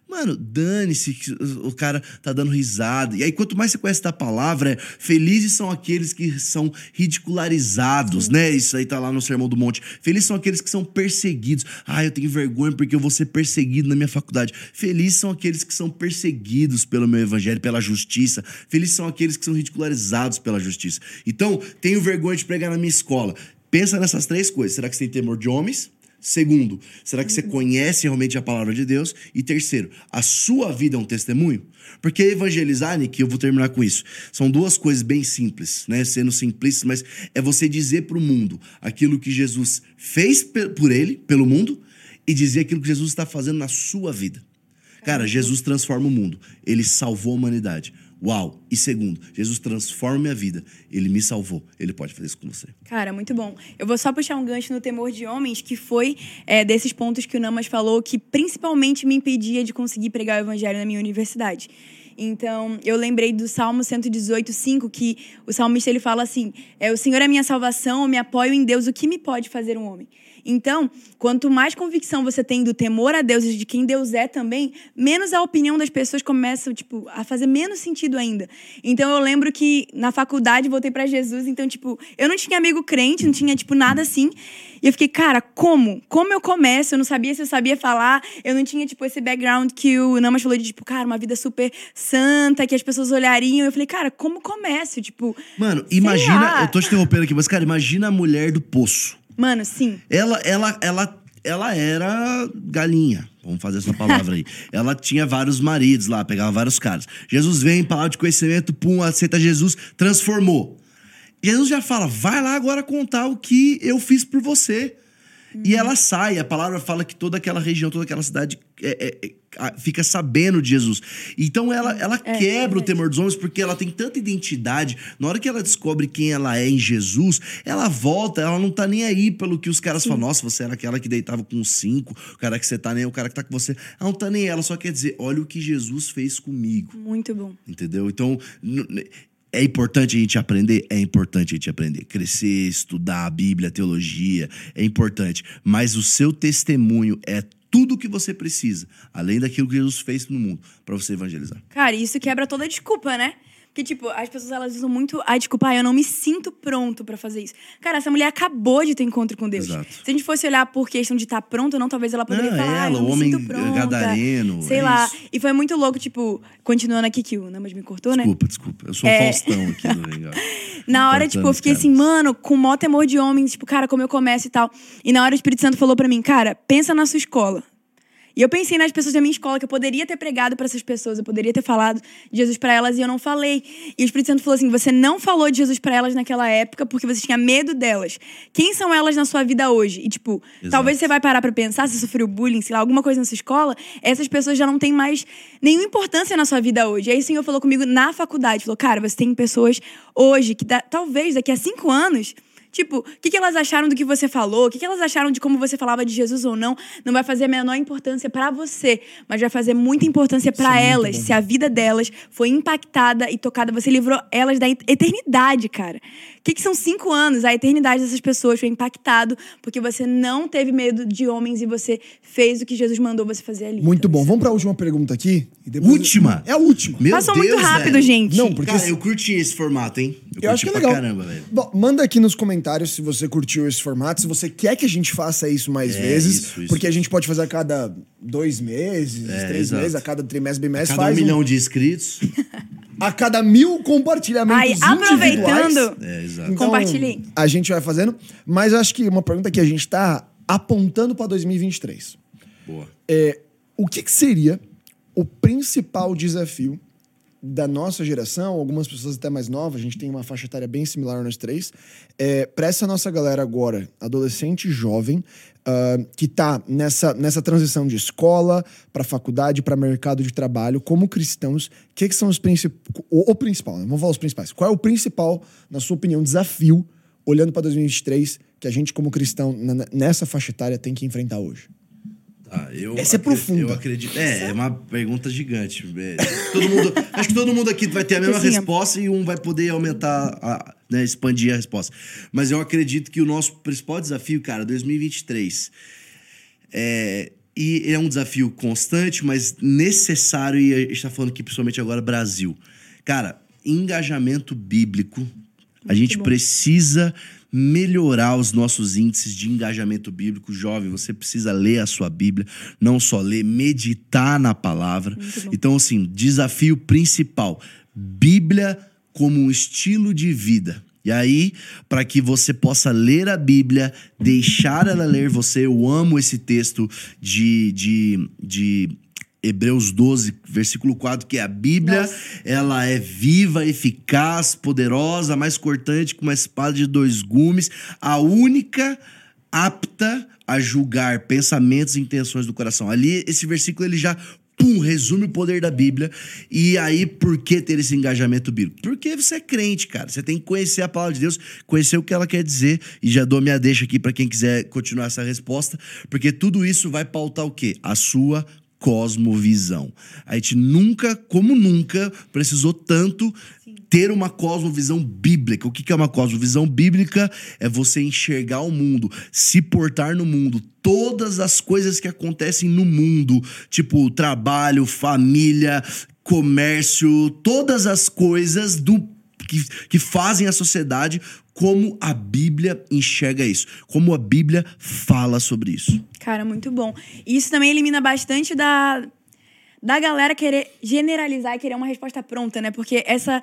Mano, dane-se que o cara tá dando risada. E aí, quanto mais você conhece da palavra, é felizes são aqueles que são ridicularizados, né? Isso aí tá lá no Sermão do Monte. Felizes são aqueles que são perseguidos. Ah, eu tenho vergonha porque eu vou ser perseguido na minha faculdade. Felizes são aqueles que são perseguidos pelo meu evangelho, pela justiça. Felizes são aqueles que são ridicularizados pela justiça. Então, tenho vergonha de pregar na minha escola. Pensa nessas três coisas. Será que você tem temor de homens? Segundo, será que você conhece realmente a palavra de Deus? E terceiro, a sua vida é um testemunho? Porque evangelizar, Nick, eu vou terminar com isso. São duas coisas bem simples, né? Sendo simplistas, mas é você dizer para o mundo aquilo que Jesus fez por ele, pelo mundo, e dizer aquilo que Jesus está fazendo na sua vida. Cara, Jesus transforma o mundo. Ele salvou a humanidade. Uau! E segundo, Jesus transforma minha vida. Ele me salvou. Ele pode fazer isso com você. Cara, muito bom. Eu vou só puxar um gancho no temor de homens, que foi é, desses pontos que o Namas falou, que principalmente me impedia de conseguir pregar o evangelho na minha universidade. Então, eu lembrei do Salmo 118, 5, que o salmista ele fala assim: é, O Senhor é minha salvação, eu me apoio em Deus, o que me pode fazer um homem? Então, quanto mais convicção você tem do temor a Deus e de quem Deus é também, menos a opinião das pessoas começa, tipo, a fazer menos sentido ainda. Então, eu lembro que na faculdade voltei para Jesus, então, tipo, eu não tinha amigo crente, não tinha, tipo, nada assim. E eu fiquei, cara, como? Como eu começo? Eu não sabia se eu sabia falar, eu não tinha, tipo, esse background que o Namas falou de, tipo, cara, uma vida super santa, que as pessoas olhariam. Eu falei, cara, como começo? Tipo. Mano, imagina. lá. Eu tô te interrompendo aqui, mas, cara, imagina a mulher do poço. Mano, sim. Ela, ela, ela, ela era galinha. Vamos fazer essa palavra aí. ela tinha vários maridos lá, pegava vários caras. Jesus vem, palavra de conhecimento, pum, aceita Jesus, transformou. Jesus já fala: vai lá agora contar o que eu fiz por você. E ela sai, a palavra fala que toda aquela região, toda aquela cidade é, é, é, fica sabendo de Jesus. Então ela, ela É, quebra o temor dos homens porque ela tem tanta identidade. Na hora que ela descobre quem ela é em Jesus, ela volta, ela não tá nem aí pelo que os caras falam. Nossa, você era aquela que deitava com os cinco, o cara que você tá nem, o cara que tá com você. Ela não tá nem ela só quer dizer: olha o que Jesus fez comigo. Muito bom. Entendeu? Então, é importante a gente aprender? É importante a gente aprender. Crescer, estudar a Bíblia, a teologia, é importante. Mas o seu testemunho é tudo o que você precisa, além daquilo que Jesus fez no mundo, para você evangelizar. Cara, isso quebra toda desculpa, né? Porque, tipo, as pessoas elas usam muito a desculpa, ah, eu não me sinto pronto pra fazer isso. Cara, essa mulher acabou de ter encontro com Deus. Exato. Se a gente fosse olhar por questão de estar pronto ou não, talvez ela poderia Não, falar, ah, ela, o homem pronta. gadareno, Sei é lá. isso. E foi muito louco, tipo, continuando aqui que o Namas me cortou, né? Desculpa, desculpa. Eu sou É. Faustão aqui do Legal. Na hora, Cortando tipo, eu fiquei assim, mano, com mó temor de homens, tipo, cara, como eu começo e tal. E na hora o Espírito Santo falou pra mim, cara, pensa na sua escola. E eu pensei nas pessoas da minha escola, que eu poderia ter pregado pra essas pessoas, eu poderia ter falado de Jesus pra elas e eu não falei. E o Espírito Santo falou assim: você não falou de Jesus pra elas naquela época porque você tinha medo delas. Quem são elas na sua vida hoje? E, tipo, Exato. talvez você vai parar pra pensar, se sofreu bullying, sei lá, alguma coisa na sua escola, essas pessoas já não têm mais nenhuma importância na sua vida hoje. E aí o Senhor falou comigo na faculdade: falou, cara, você tem pessoas hoje que dá- talvez daqui a cinco anos. Tipo, o que, que elas acharam do que você falou? O que, que elas acharam de como você falava de Jesus ou não? Não vai fazer a menor importância pra você, mas vai fazer muita importância pra elas. Se a vida delas foi impactada e tocada, você livrou elas da eternidade, cara. O que, que são cinco anos? A eternidade dessas pessoas foi impactado porque você não teve medo de homens e você fez o que Jesus mandou você fazer ali. Muito Então, bom. Vamos pra última pergunta aqui. e depois- Última? É a última. Meu Passou Deus, muito rápido, velho. gente. Não, porque- Cara, eu curti esse formato, hein? Eu acho que é curti legal. pra caramba, velho. Bom, manda aqui nos comentários se você curtiu esse formato, se você quer que a gente faça isso mais É, vezes, isso, isso, porque a gente pode fazer a cada dois meses, É, três exato. meses, a cada trimestre, bimestre, Cada um faz um- milhão de inscritos. a cada mil compartilhamentos Ai, aproveitando, É. Então, Compartilhei. A gente vai fazendo, mas eu acho que uma pergunta que a gente tá apontando para 2023. Boa. É, o que, que seria o principal desafio da nossa geração, algumas pessoas até mais novas, a gente tem uma faixa etária bem similar nós três, é, para essa nossa galera agora, adolescente jovem, ah, que tá nessa, nessa transição de escola para faculdade, para mercado de trabalho, como cristãos, que, que são os principais. O, o principal, né? vamos falar os principais. Qual é o principal, na sua opinião, desafio, olhando para 2023, que a gente, como cristão, nessa faixa etária, tem que enfrentar hoje? Tá, eu Essa é profunda. Eu acredito. É, é uma pergunta gigante. É, todo mundo, acho que todo mundo aqui vai ter a mesma Sim. resposta e um vai poder aumentar, a, né, expandir a resposta. Mas eu acredito que o nosso principal desafio, cara, 2023, é, e é um desafio constante, mas necessário, e a gente está falando aqui principalmente agora Brasil. Cara, engajamento bíblico. A gente bom. precisa melhorar os nossos índices de engajamento bíblico. Jovem, você precisa ler a sua Bíblia, não só ler, meditar na palavra. Então, assim, desafio principal: Bíblia como um estilo de vida. E aí, para que você possa ler a Bíblia, deixar ela ler você, eu amo esse texto de, de, de Hebreus 12, versículo 4, que é a Bíblia, Nossa. ela é viva, eficaz, poderosa, mais cortante que uma espada de dois gumes, a única apta a julgar pensamentos e intenções do coração. Ali, esse versículo, ele já pum, resume o poder da Bíblia. E aí, por que ter esse engajamento bíblico? Porque você é crente, cara. Você tem que conhecer a palavra de Deus, conhecer o que ela quer dizer. E já dou minha deixa aqui para quem quiser continuar essa resposta, porque tudo isso vai pautar o quê? A sua cosmovisão. A gente nunca, como nunca, precisou tanto ter uma cosmovisão bíblica. O que é uma cosmovisão bíblica? É você enxergar o mundo, se portar no mundo, todas as coisas que acontecem no mundo, tipo trabalho, família, comércio, todas as coisas do que, que fazem a sociedade, como a Bíblia enxerga isso, como a Bíblia fala sobre isso. Cara, muito bom. E isso também elimina bastante da, da galera querer generalizar e querer uma resposta pronta, né? Porque essa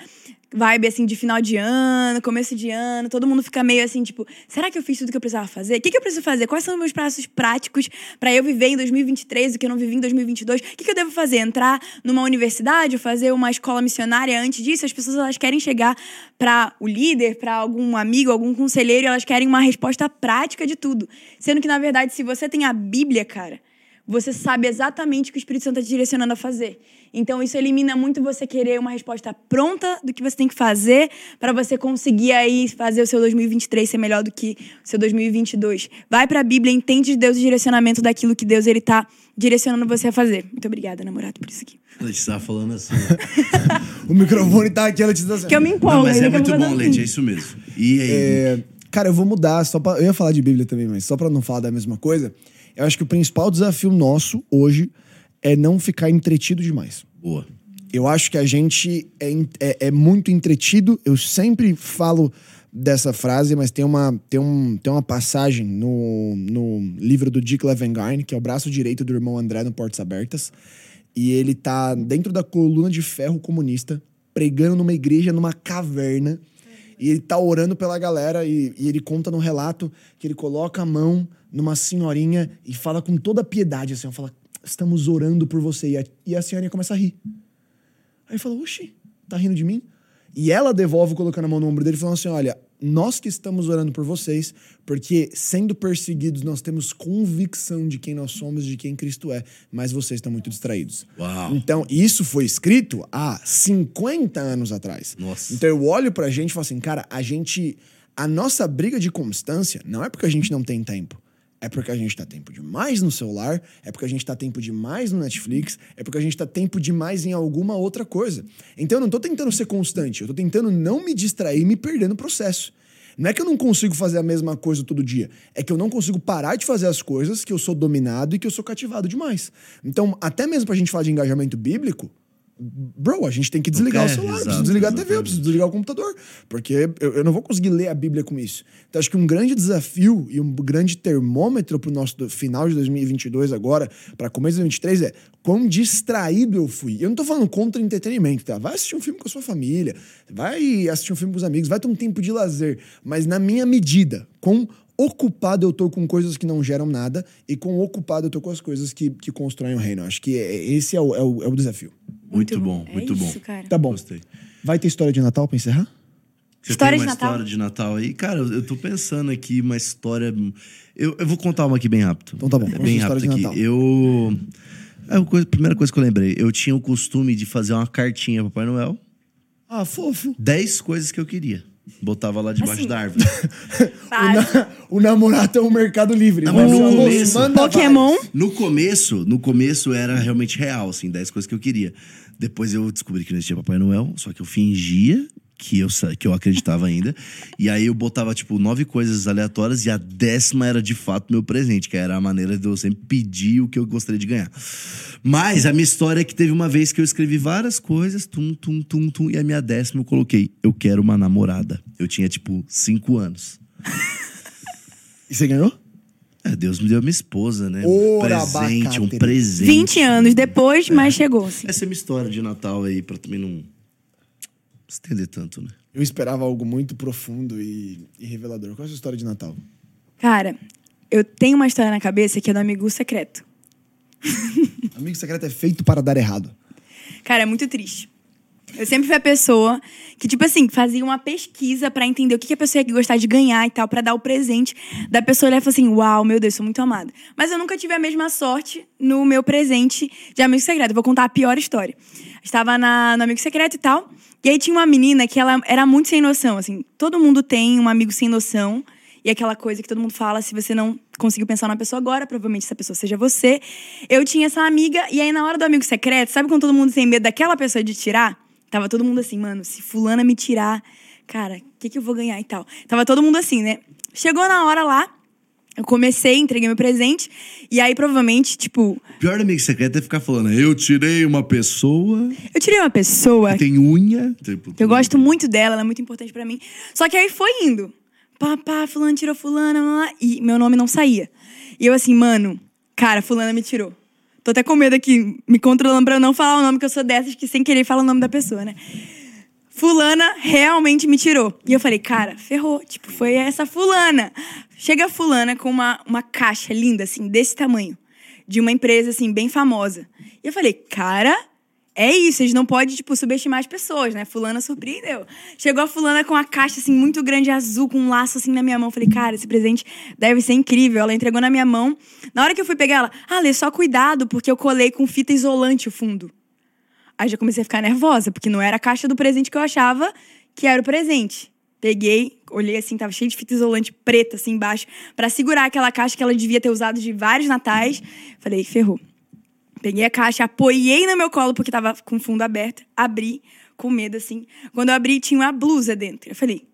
vibe, assim, de final de ano, começo de ano, todo mundo fica meio assim, tipo, será que eu fiz tudo que eu precisava fazer? O que, que eu preciso fazer? Quais são os meus passos práticos para eu viver em 2023 o que eu não vivi em 2022? O que, que eu devo fazer? Entrar numa universidade fazer uma escola missionária antes disso? As pessoas, elas querem chegar para o líder, para algum amigo, algum conselheiro, e elas querem uma resposta prática de tudo. Sendo que, na verdade, se você tem a Bíblia, cara você sabe exatamente o que o Espírito Santo está te direcionando a fazer. Então, isso elimina muito você querer uma resposta pronta do que você tem que fazer para você conseguir aí fazer o seu 2023 ser melhor do que o seu 2022. Vai para a Bíblia, entende de Deus o direcionamento daquilo que Deus ele está direcionando você a fazer. Muito obrigada, namorado, por isso aqui. A gente estava falando assim. o microfone tá aqui, ela te dá assim. Que eu me empolgo. Não, mas é muito bom, assim. Leite, é isso mesmo. E aí? É, cara, eu vou mudar, só pra, eu ia falar de Bíblia também, mas só para não falar da mesma coisa, eu acho que o principal desafio nosso hoje é não ficar entretido demais. Boa. Eu acho que a gente é, é, é, muito entretido. Eu sempre falo dessa frase, mas tem uma, tem um, tem uma passagem no, no livro do Dick Levengarn, que é o braço direito do irmão André no Portas Abertas. E ele tá dentro da coluna de ferro comunista, pregando numa igreja, numa caverna. E ele tá orando pela galera e, e ele conta no relato que ele coloca a mão numa senhorinha e fala com toda a piedade, assim, fala, estamos orando por você. E a, e a senhorinha começa a rir. Aí fala, oxi, tá rindo de mim? E ela devolve colocando a mão no ombro dele, falando assim: olha, nós que estamos orando por vocês, porque sendo perseguidos nós temos convicção de quem nós somos, de quem Cristo é, mas vocês estão muito distraídos. Uau. Então, isso foi escrito há 50 anos atrás. Nossa. Então eu olho pra gente e falo assim, cara, a gente. A nossa briga de constância não é porque a gente não tem tempo é porque a gente tá tempo demais no celular, é porque a gente tá tempo demais no Netflix, é porque a gente tá tempo demais em alguma outra coisa. Então eu não tô tentando ser constante, eu tô tentando não me distrair e me perder no processo. Não é que eu não consigo fazer a mesma coisa todo dia, é que eu não consigo parar de fazer as coisas que eu sou dominado e que eu sou cativado demais. Então, até mesmo pra gente falar de engajamento bíblico, Bro, a gente tem que desligar quer, o celular, exato, preciso desligar a TV, exatamente. eu preciso desligar o computador, porque eu, eu não vou conseguir ler a Bíblia com isso. Então, acho que um grande desafio e um grande termômetro para o nosso final de 2022 agora, para começo de 2023, é quão distraído eu fui. Eu não tô falando contra entretenimento, tá? Vai assistir um filme com a sua família, vai assistir um filme com os amigos, vai ter um tempo de lazer, mas na minha medida, quão ocupado eu tô com coisas que não geram nada e quão ocupado eu tô com as coisas que, que constroem o reino. Acho que é- esse é o, é o, é o desafio. Muito, bom, É muito bom. isso, cara. Tá bom. Gostei. Vai ter história de Natal pra encerrar? Você História tem de uma Natal? história de Natal aí? Cara, eu, eu tô pensando aqui uma história. Eu, eu vou contar uma aqui bem rápido. Então tá bom, É bem rápido de aqui. Eu. É a coisa- primeira coisa que eu lembrei. Eu tinha o costume de fazer uma cartinha pro Papai Noel. Ah, fofo. Dez coisas que eu queria. Botava lá debaixo Assim. da árvore. O, na- o namorado é um mercado livre. Não, mas no começo- Pokémon. No começo, no começo era realmente real, assim, 10 coisas que eu queria. Depois eu descobri que não existia Papai Noel, só que eu fingia que eu, que eu acreditava ainda. e aí eu botava, tipo, nove coisas aleatórias e a décima era de fato meu presente, que era a maneira de eu sempre pedir o que eu gostaria de ganhar. Mas a minha história é que teve uma vez que eu escrevi várias coisas, tum, tum, tum, tum, e a minha décima eu coloquei, eu quero uma namorada. Eu tinha, tipo, cinco anos. E você ganhou? É, Deus me deu minha esposa, né? Ora, um presente, um presente. 20 anos depois, mas chegou. Assim. Essa é a minha história de Natal aí, pra também não estender tanto, né? Eu esperava algo muito profundo e, e revelador. Qual é a sua história de Natal? Cara, eu tenho uma história na cabeça que é do amigo secreto. Amigo secreto é feito para dar errado. Cara, é muito triste. Eu sempre fui a pessoa que, tipo assim, fazia uma pesquisa pra entender o que que a pessoa ia gostar de ganhar e tal, pra dar o presente da pessoa olhar e falar assim: Uau, meu Deus, sou muito amada. Mas eu nunca tive a mesma sorte no meu presente de amigo secreto. Vou contar a pior história. Estava na, no amigo secreto e tal. E aí tinha uma menina que ela era muito sem noção, assim. Todo mundo tem um amigo sem noção. E aquela coisa que todo mundo fala, se você não conseguiu pensar numa pessoa agora, provavelmente essa pessoa seja você. Eu tinha essa amiga, e aí na hora do amigo secreto, sabe quando todo mundo tem medo daquela pessoa de tirar? Tava todo mundo assim, mano, se fulana me tirar, cara, o que, que eu vou ganhar e tal. Tava todo mundo assim, né? Chegou na hora lá, eu comecei, entreguei meu presente, e aí provavelmente, tipo, Pior amigo secreto é ficar falando, eu tirei uma pessoa eu tirei uma pessoa que tem unha. Tipo, Eu gosto muito dela, ela é muito importante pra mim. Só que aí foi indo. Pá, pá, fulano tirou fulana, blá, blá, e meu nome não saía. E eu assim, mano, cara, fulana me tirou. Tô até com medo aqui, me controlando pra eu não falar o nome, que eu sou dessas que sem querer fala o nome da pessoa, né? Fulana realmente me tirou. E eu falei, cara, ferrou. Tipo, foi essa fulana. Chega a fulana com uma, uma caixa linda, assim, desse tamanho. De uma empresa, assim, bem famosa. E eu falei, cara, é isso. Eles não podem, tipo, subestimar as pessoas, né? Fulana surpreendeu. Chegou a fulana com uma caixa, assim, muito grande, azul, com um laço, assim, na minha mão. Falei, cara, esse presente deve ser incrível. Ela entregou na minha mão. Na hora que eu fui pegar ela, ah, Lê, só cuidado, porque eu colei com fita isolante o fundo. Aí já comecei a ficar nervosa, porque não era a caixa do presente que eu achava que era o presente. Peguei, olhei assim, tava cheio de fita isolante preta assim embaixo, pra segurar aquela caixa que ela devia ter usado de vários natais. Falei, ferrou. Peguei a caixa, apoiei no meu colo, porque tava com o fundo aberto, abri, com medo assim. Quando eu abri, tinha uma blusa dentro. Eu falei,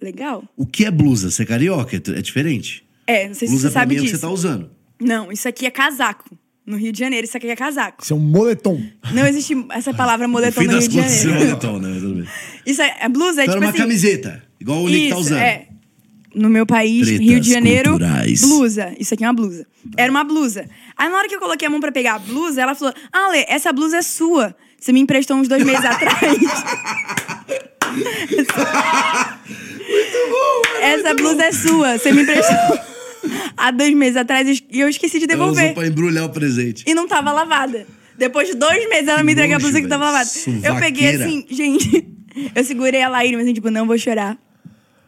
legal. O que é blusa? Você é carioca? É é diferente? É, não sei se Blusa você pra sabe mim é o que disso. você tá usando. Não, isso aqui é casaco. No Rio de Janeiro, isso aqui é casaco. Isso é um moletom. Não existe essa palavra No moletom no das Rio de é Janeiro. moletom, né? Isso é, a blusa é Então era tipo uma assim. camiseta, igual o Nick tá Isso, usando. É. No meu país, Tretas Rio de Janeiro, culturais. blusa. Isso aqui é uma blusa. Era uma blusa. Aí na hora que eu coloquei a mão pra pegar a blusa, ela falou: Ah, Lê, essa blusa é sua. Você me emprestou uns dois meses atrás. essa blusa é sua. Você me emprestou há dois meses atrás e eu esqueci de Ela usou devolver. pra embrulhar o presente. E não tava lavada. Depois de dois meses, ela me entrega a blusa que tava lavada. Eu peguei Suvaqueira. assim, gente. Eu segurei a Laíra, mas assim, tipo, não vou chorar.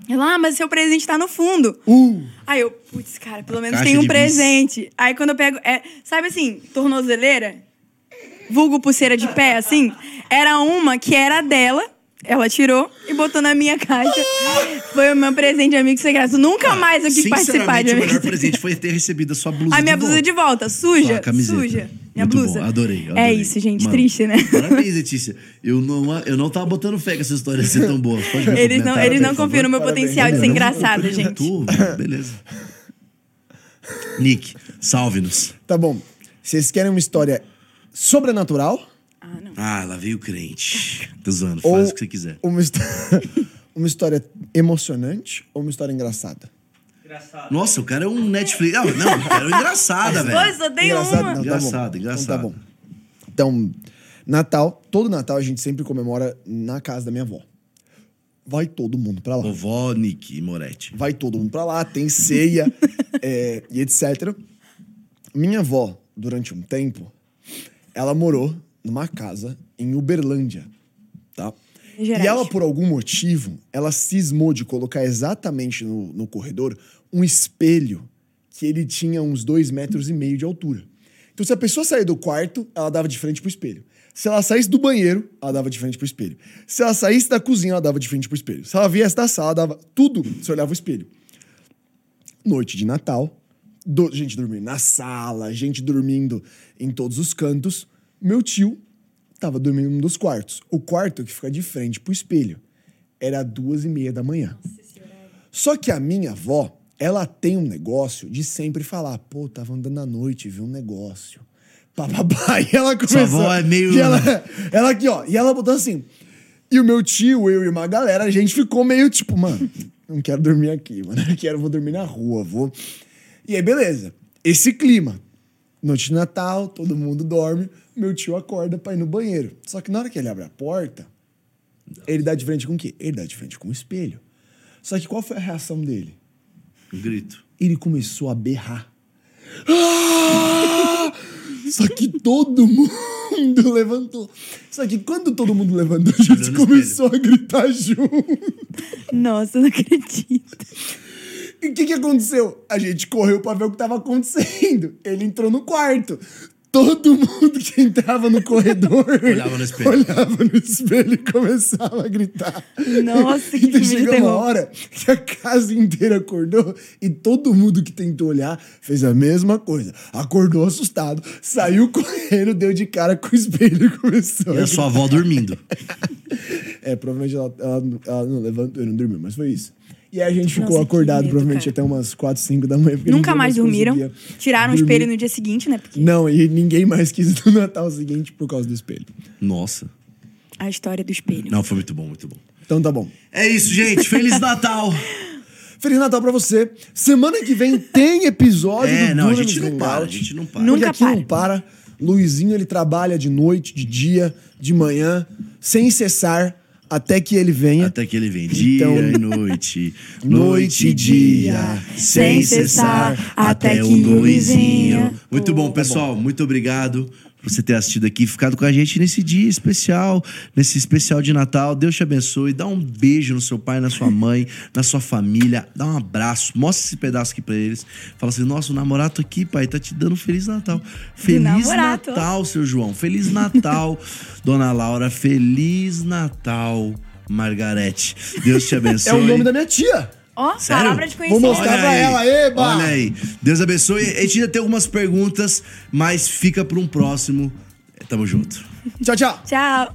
Ela, ah, mas seu presente tá no fundo. Uh, Aí eu, putz, cara, pelo menos tem um de bis. presente. Aí quando eu pego, é, sabe assim, tornozeleira? Vulgo pulseira de pé, assim? Era uma que era dela, ela tirou e botou na minha caixa. Foi o meu presente de amigo secreto. Nunca mais eu quis participar Sinceramente, de o amigo melhor secreto. presente foi ter recebido a sua blusa A minha de blusa volta. de volta, suja, camiseta. suja. Minha Muito blusa. Bom. Adorei, É adorei. isso, gente, Mano, triste, né? Parabéns, Letícia. Eu não, eu não tava botando fé que essa história ia ser tão boa. Pode me Eles não, eles não confiam no meu Parabéns. potencial de ser não- engraçada, eu gente. tô, beleza. Nick, salve-nos. tá bom. Vocês querem uma história sobrenatural? Ah, lá veio o crente. Tô zoando, Ou faz o que você quiser. uma, histó- uma história emocionante ou uma história engraçada? Nossa, o cara é um Netflix. Ah, não, o cara é um engraçada, velho. Pois, só tem Engraçado, uma. não, Engraçado, tá bom. engraçado. Então, tá bom. Então, Natal, todo Natal a gente sempre comemora na casa da minha avó. Vai todo mundo pra lá. Vovó, Nick e Moretti. Vai todo mundo pra lá, tem ceia é, e etc. Minha avó, durante um tempo, ela morou numa casa em Uberlândia, tá? Gerais. E ela, por algum motivo, ela cismou de colocar exatamente no, no corredor um espelho que ele tinha uns dois metros e meio de altura. Então, se a pessoa sair do quarto, ela dava de frente pro espelho. Se ela saísse do banheiro, ela dava de frente pro espelho. Se ela saísse da cozinha, ela dava de frente pro espelho. Se ela viesse da sala, dava tudo, você olhava o espelho. Noite de Natal, do- gente dormindo na sala, gente dormindo em todos os cantos. Meu tio tava dormindo num dos quartos. O quarto que fica de frente pro espelho. Era duas e meia da manhã. Só que a minha avó, ela tem um negócio de sempre falar, pô, tava andando à noite, vi um negócio. Papapá. E ela começou... avó é meio- E ela, ela aqui, ó. E ela botou assim... E o meu tio, eu e uma galera, a gente ficou meio tipo, mano, não quero dormir aqui, mano. Eu quero, vou dormir na rua, vou... E aí, beleza. Esse clima. Noite de Natal, todo mundo dorme. Meu tio acorda pra ir no banheiro. Só que na hora que ele abre a porta, ele dá de frente com o quê? Ele dá de frente com o espelho. Só que qual foi a reação dele? Um grito. Ele começou a berrar. Ah! Só que todo mundo levantou. Só que quando todo mundo levantou, a gente começou a gritar junto. Nossa, eu não acredito. E o que, que aconteceu? A gente correu pra ver o que tava acontecendo. Ele entrou no quarto. Todo mundo que entrava no corredor Olhava no espelho. olhava no espelho e começava a gritar. Nossa, que E de chegou uma hora que a casa inteira acordou e todo mundo que tentou olhar fez a mesma coisa. Acordou assustado, saiu correndo, deu de cara com o espelho e começou E a a sua avó dormindo. É, provavelmente ela, ela- ela não levantou e não dormiu, mas foi isso. E aí a gente ficou Nossa, acordado medo, provavelmente cara. até umas 4, 5 da manhã. porque Nunca mais dormiram. Tiraram o dormir. espelho no dia seguinte, né? Porque Não, e ninguém mais quis no Natal seguinte por causa do espelho. Nossa. a história do espelho. Não, foi muito bom, muito bom. Então tá bom. É isso, gente. Feliz Natal! Feliz Natal pra você. Semana que vem tem episódio É, do não, a gente não para, a gente não para. Nunca Porque aqui não para. para. Luizinho, ele trabalha de noite, de dia, de manhã, sem cessar, até que ele venha. Até que ele vem dia Então- e noite, Noite e dia, sem cessar, até o Luizinho. Muito bom, pessoal. Muito obrigado você ter assistido aqui, ficado com a gente nesse dia especial, nesse especial de Natal. Deus te abençoe. Dá um beijo no seu pai, na sua mãe, na sua família. Dá um abraço. Mostra esse pedaço aqui pra eles. Fala assim: nossa, o namorado aqui, pai, tá te dando um Feliz Natal. Feliz. Natal, seu João. Feliz Natal, dona Laura. Feliz Natal, Margarete. Deus te abençoe. É o nome da minha tia. Ó, Sério? palavra de Vou conhecimento. mostrar pra ela, eba! Olha aí. Deus abençoe. A gente ainda tem algumas perguntas, mas fica para um próximo. Tamo junto. Tchau, tchau. Tchau.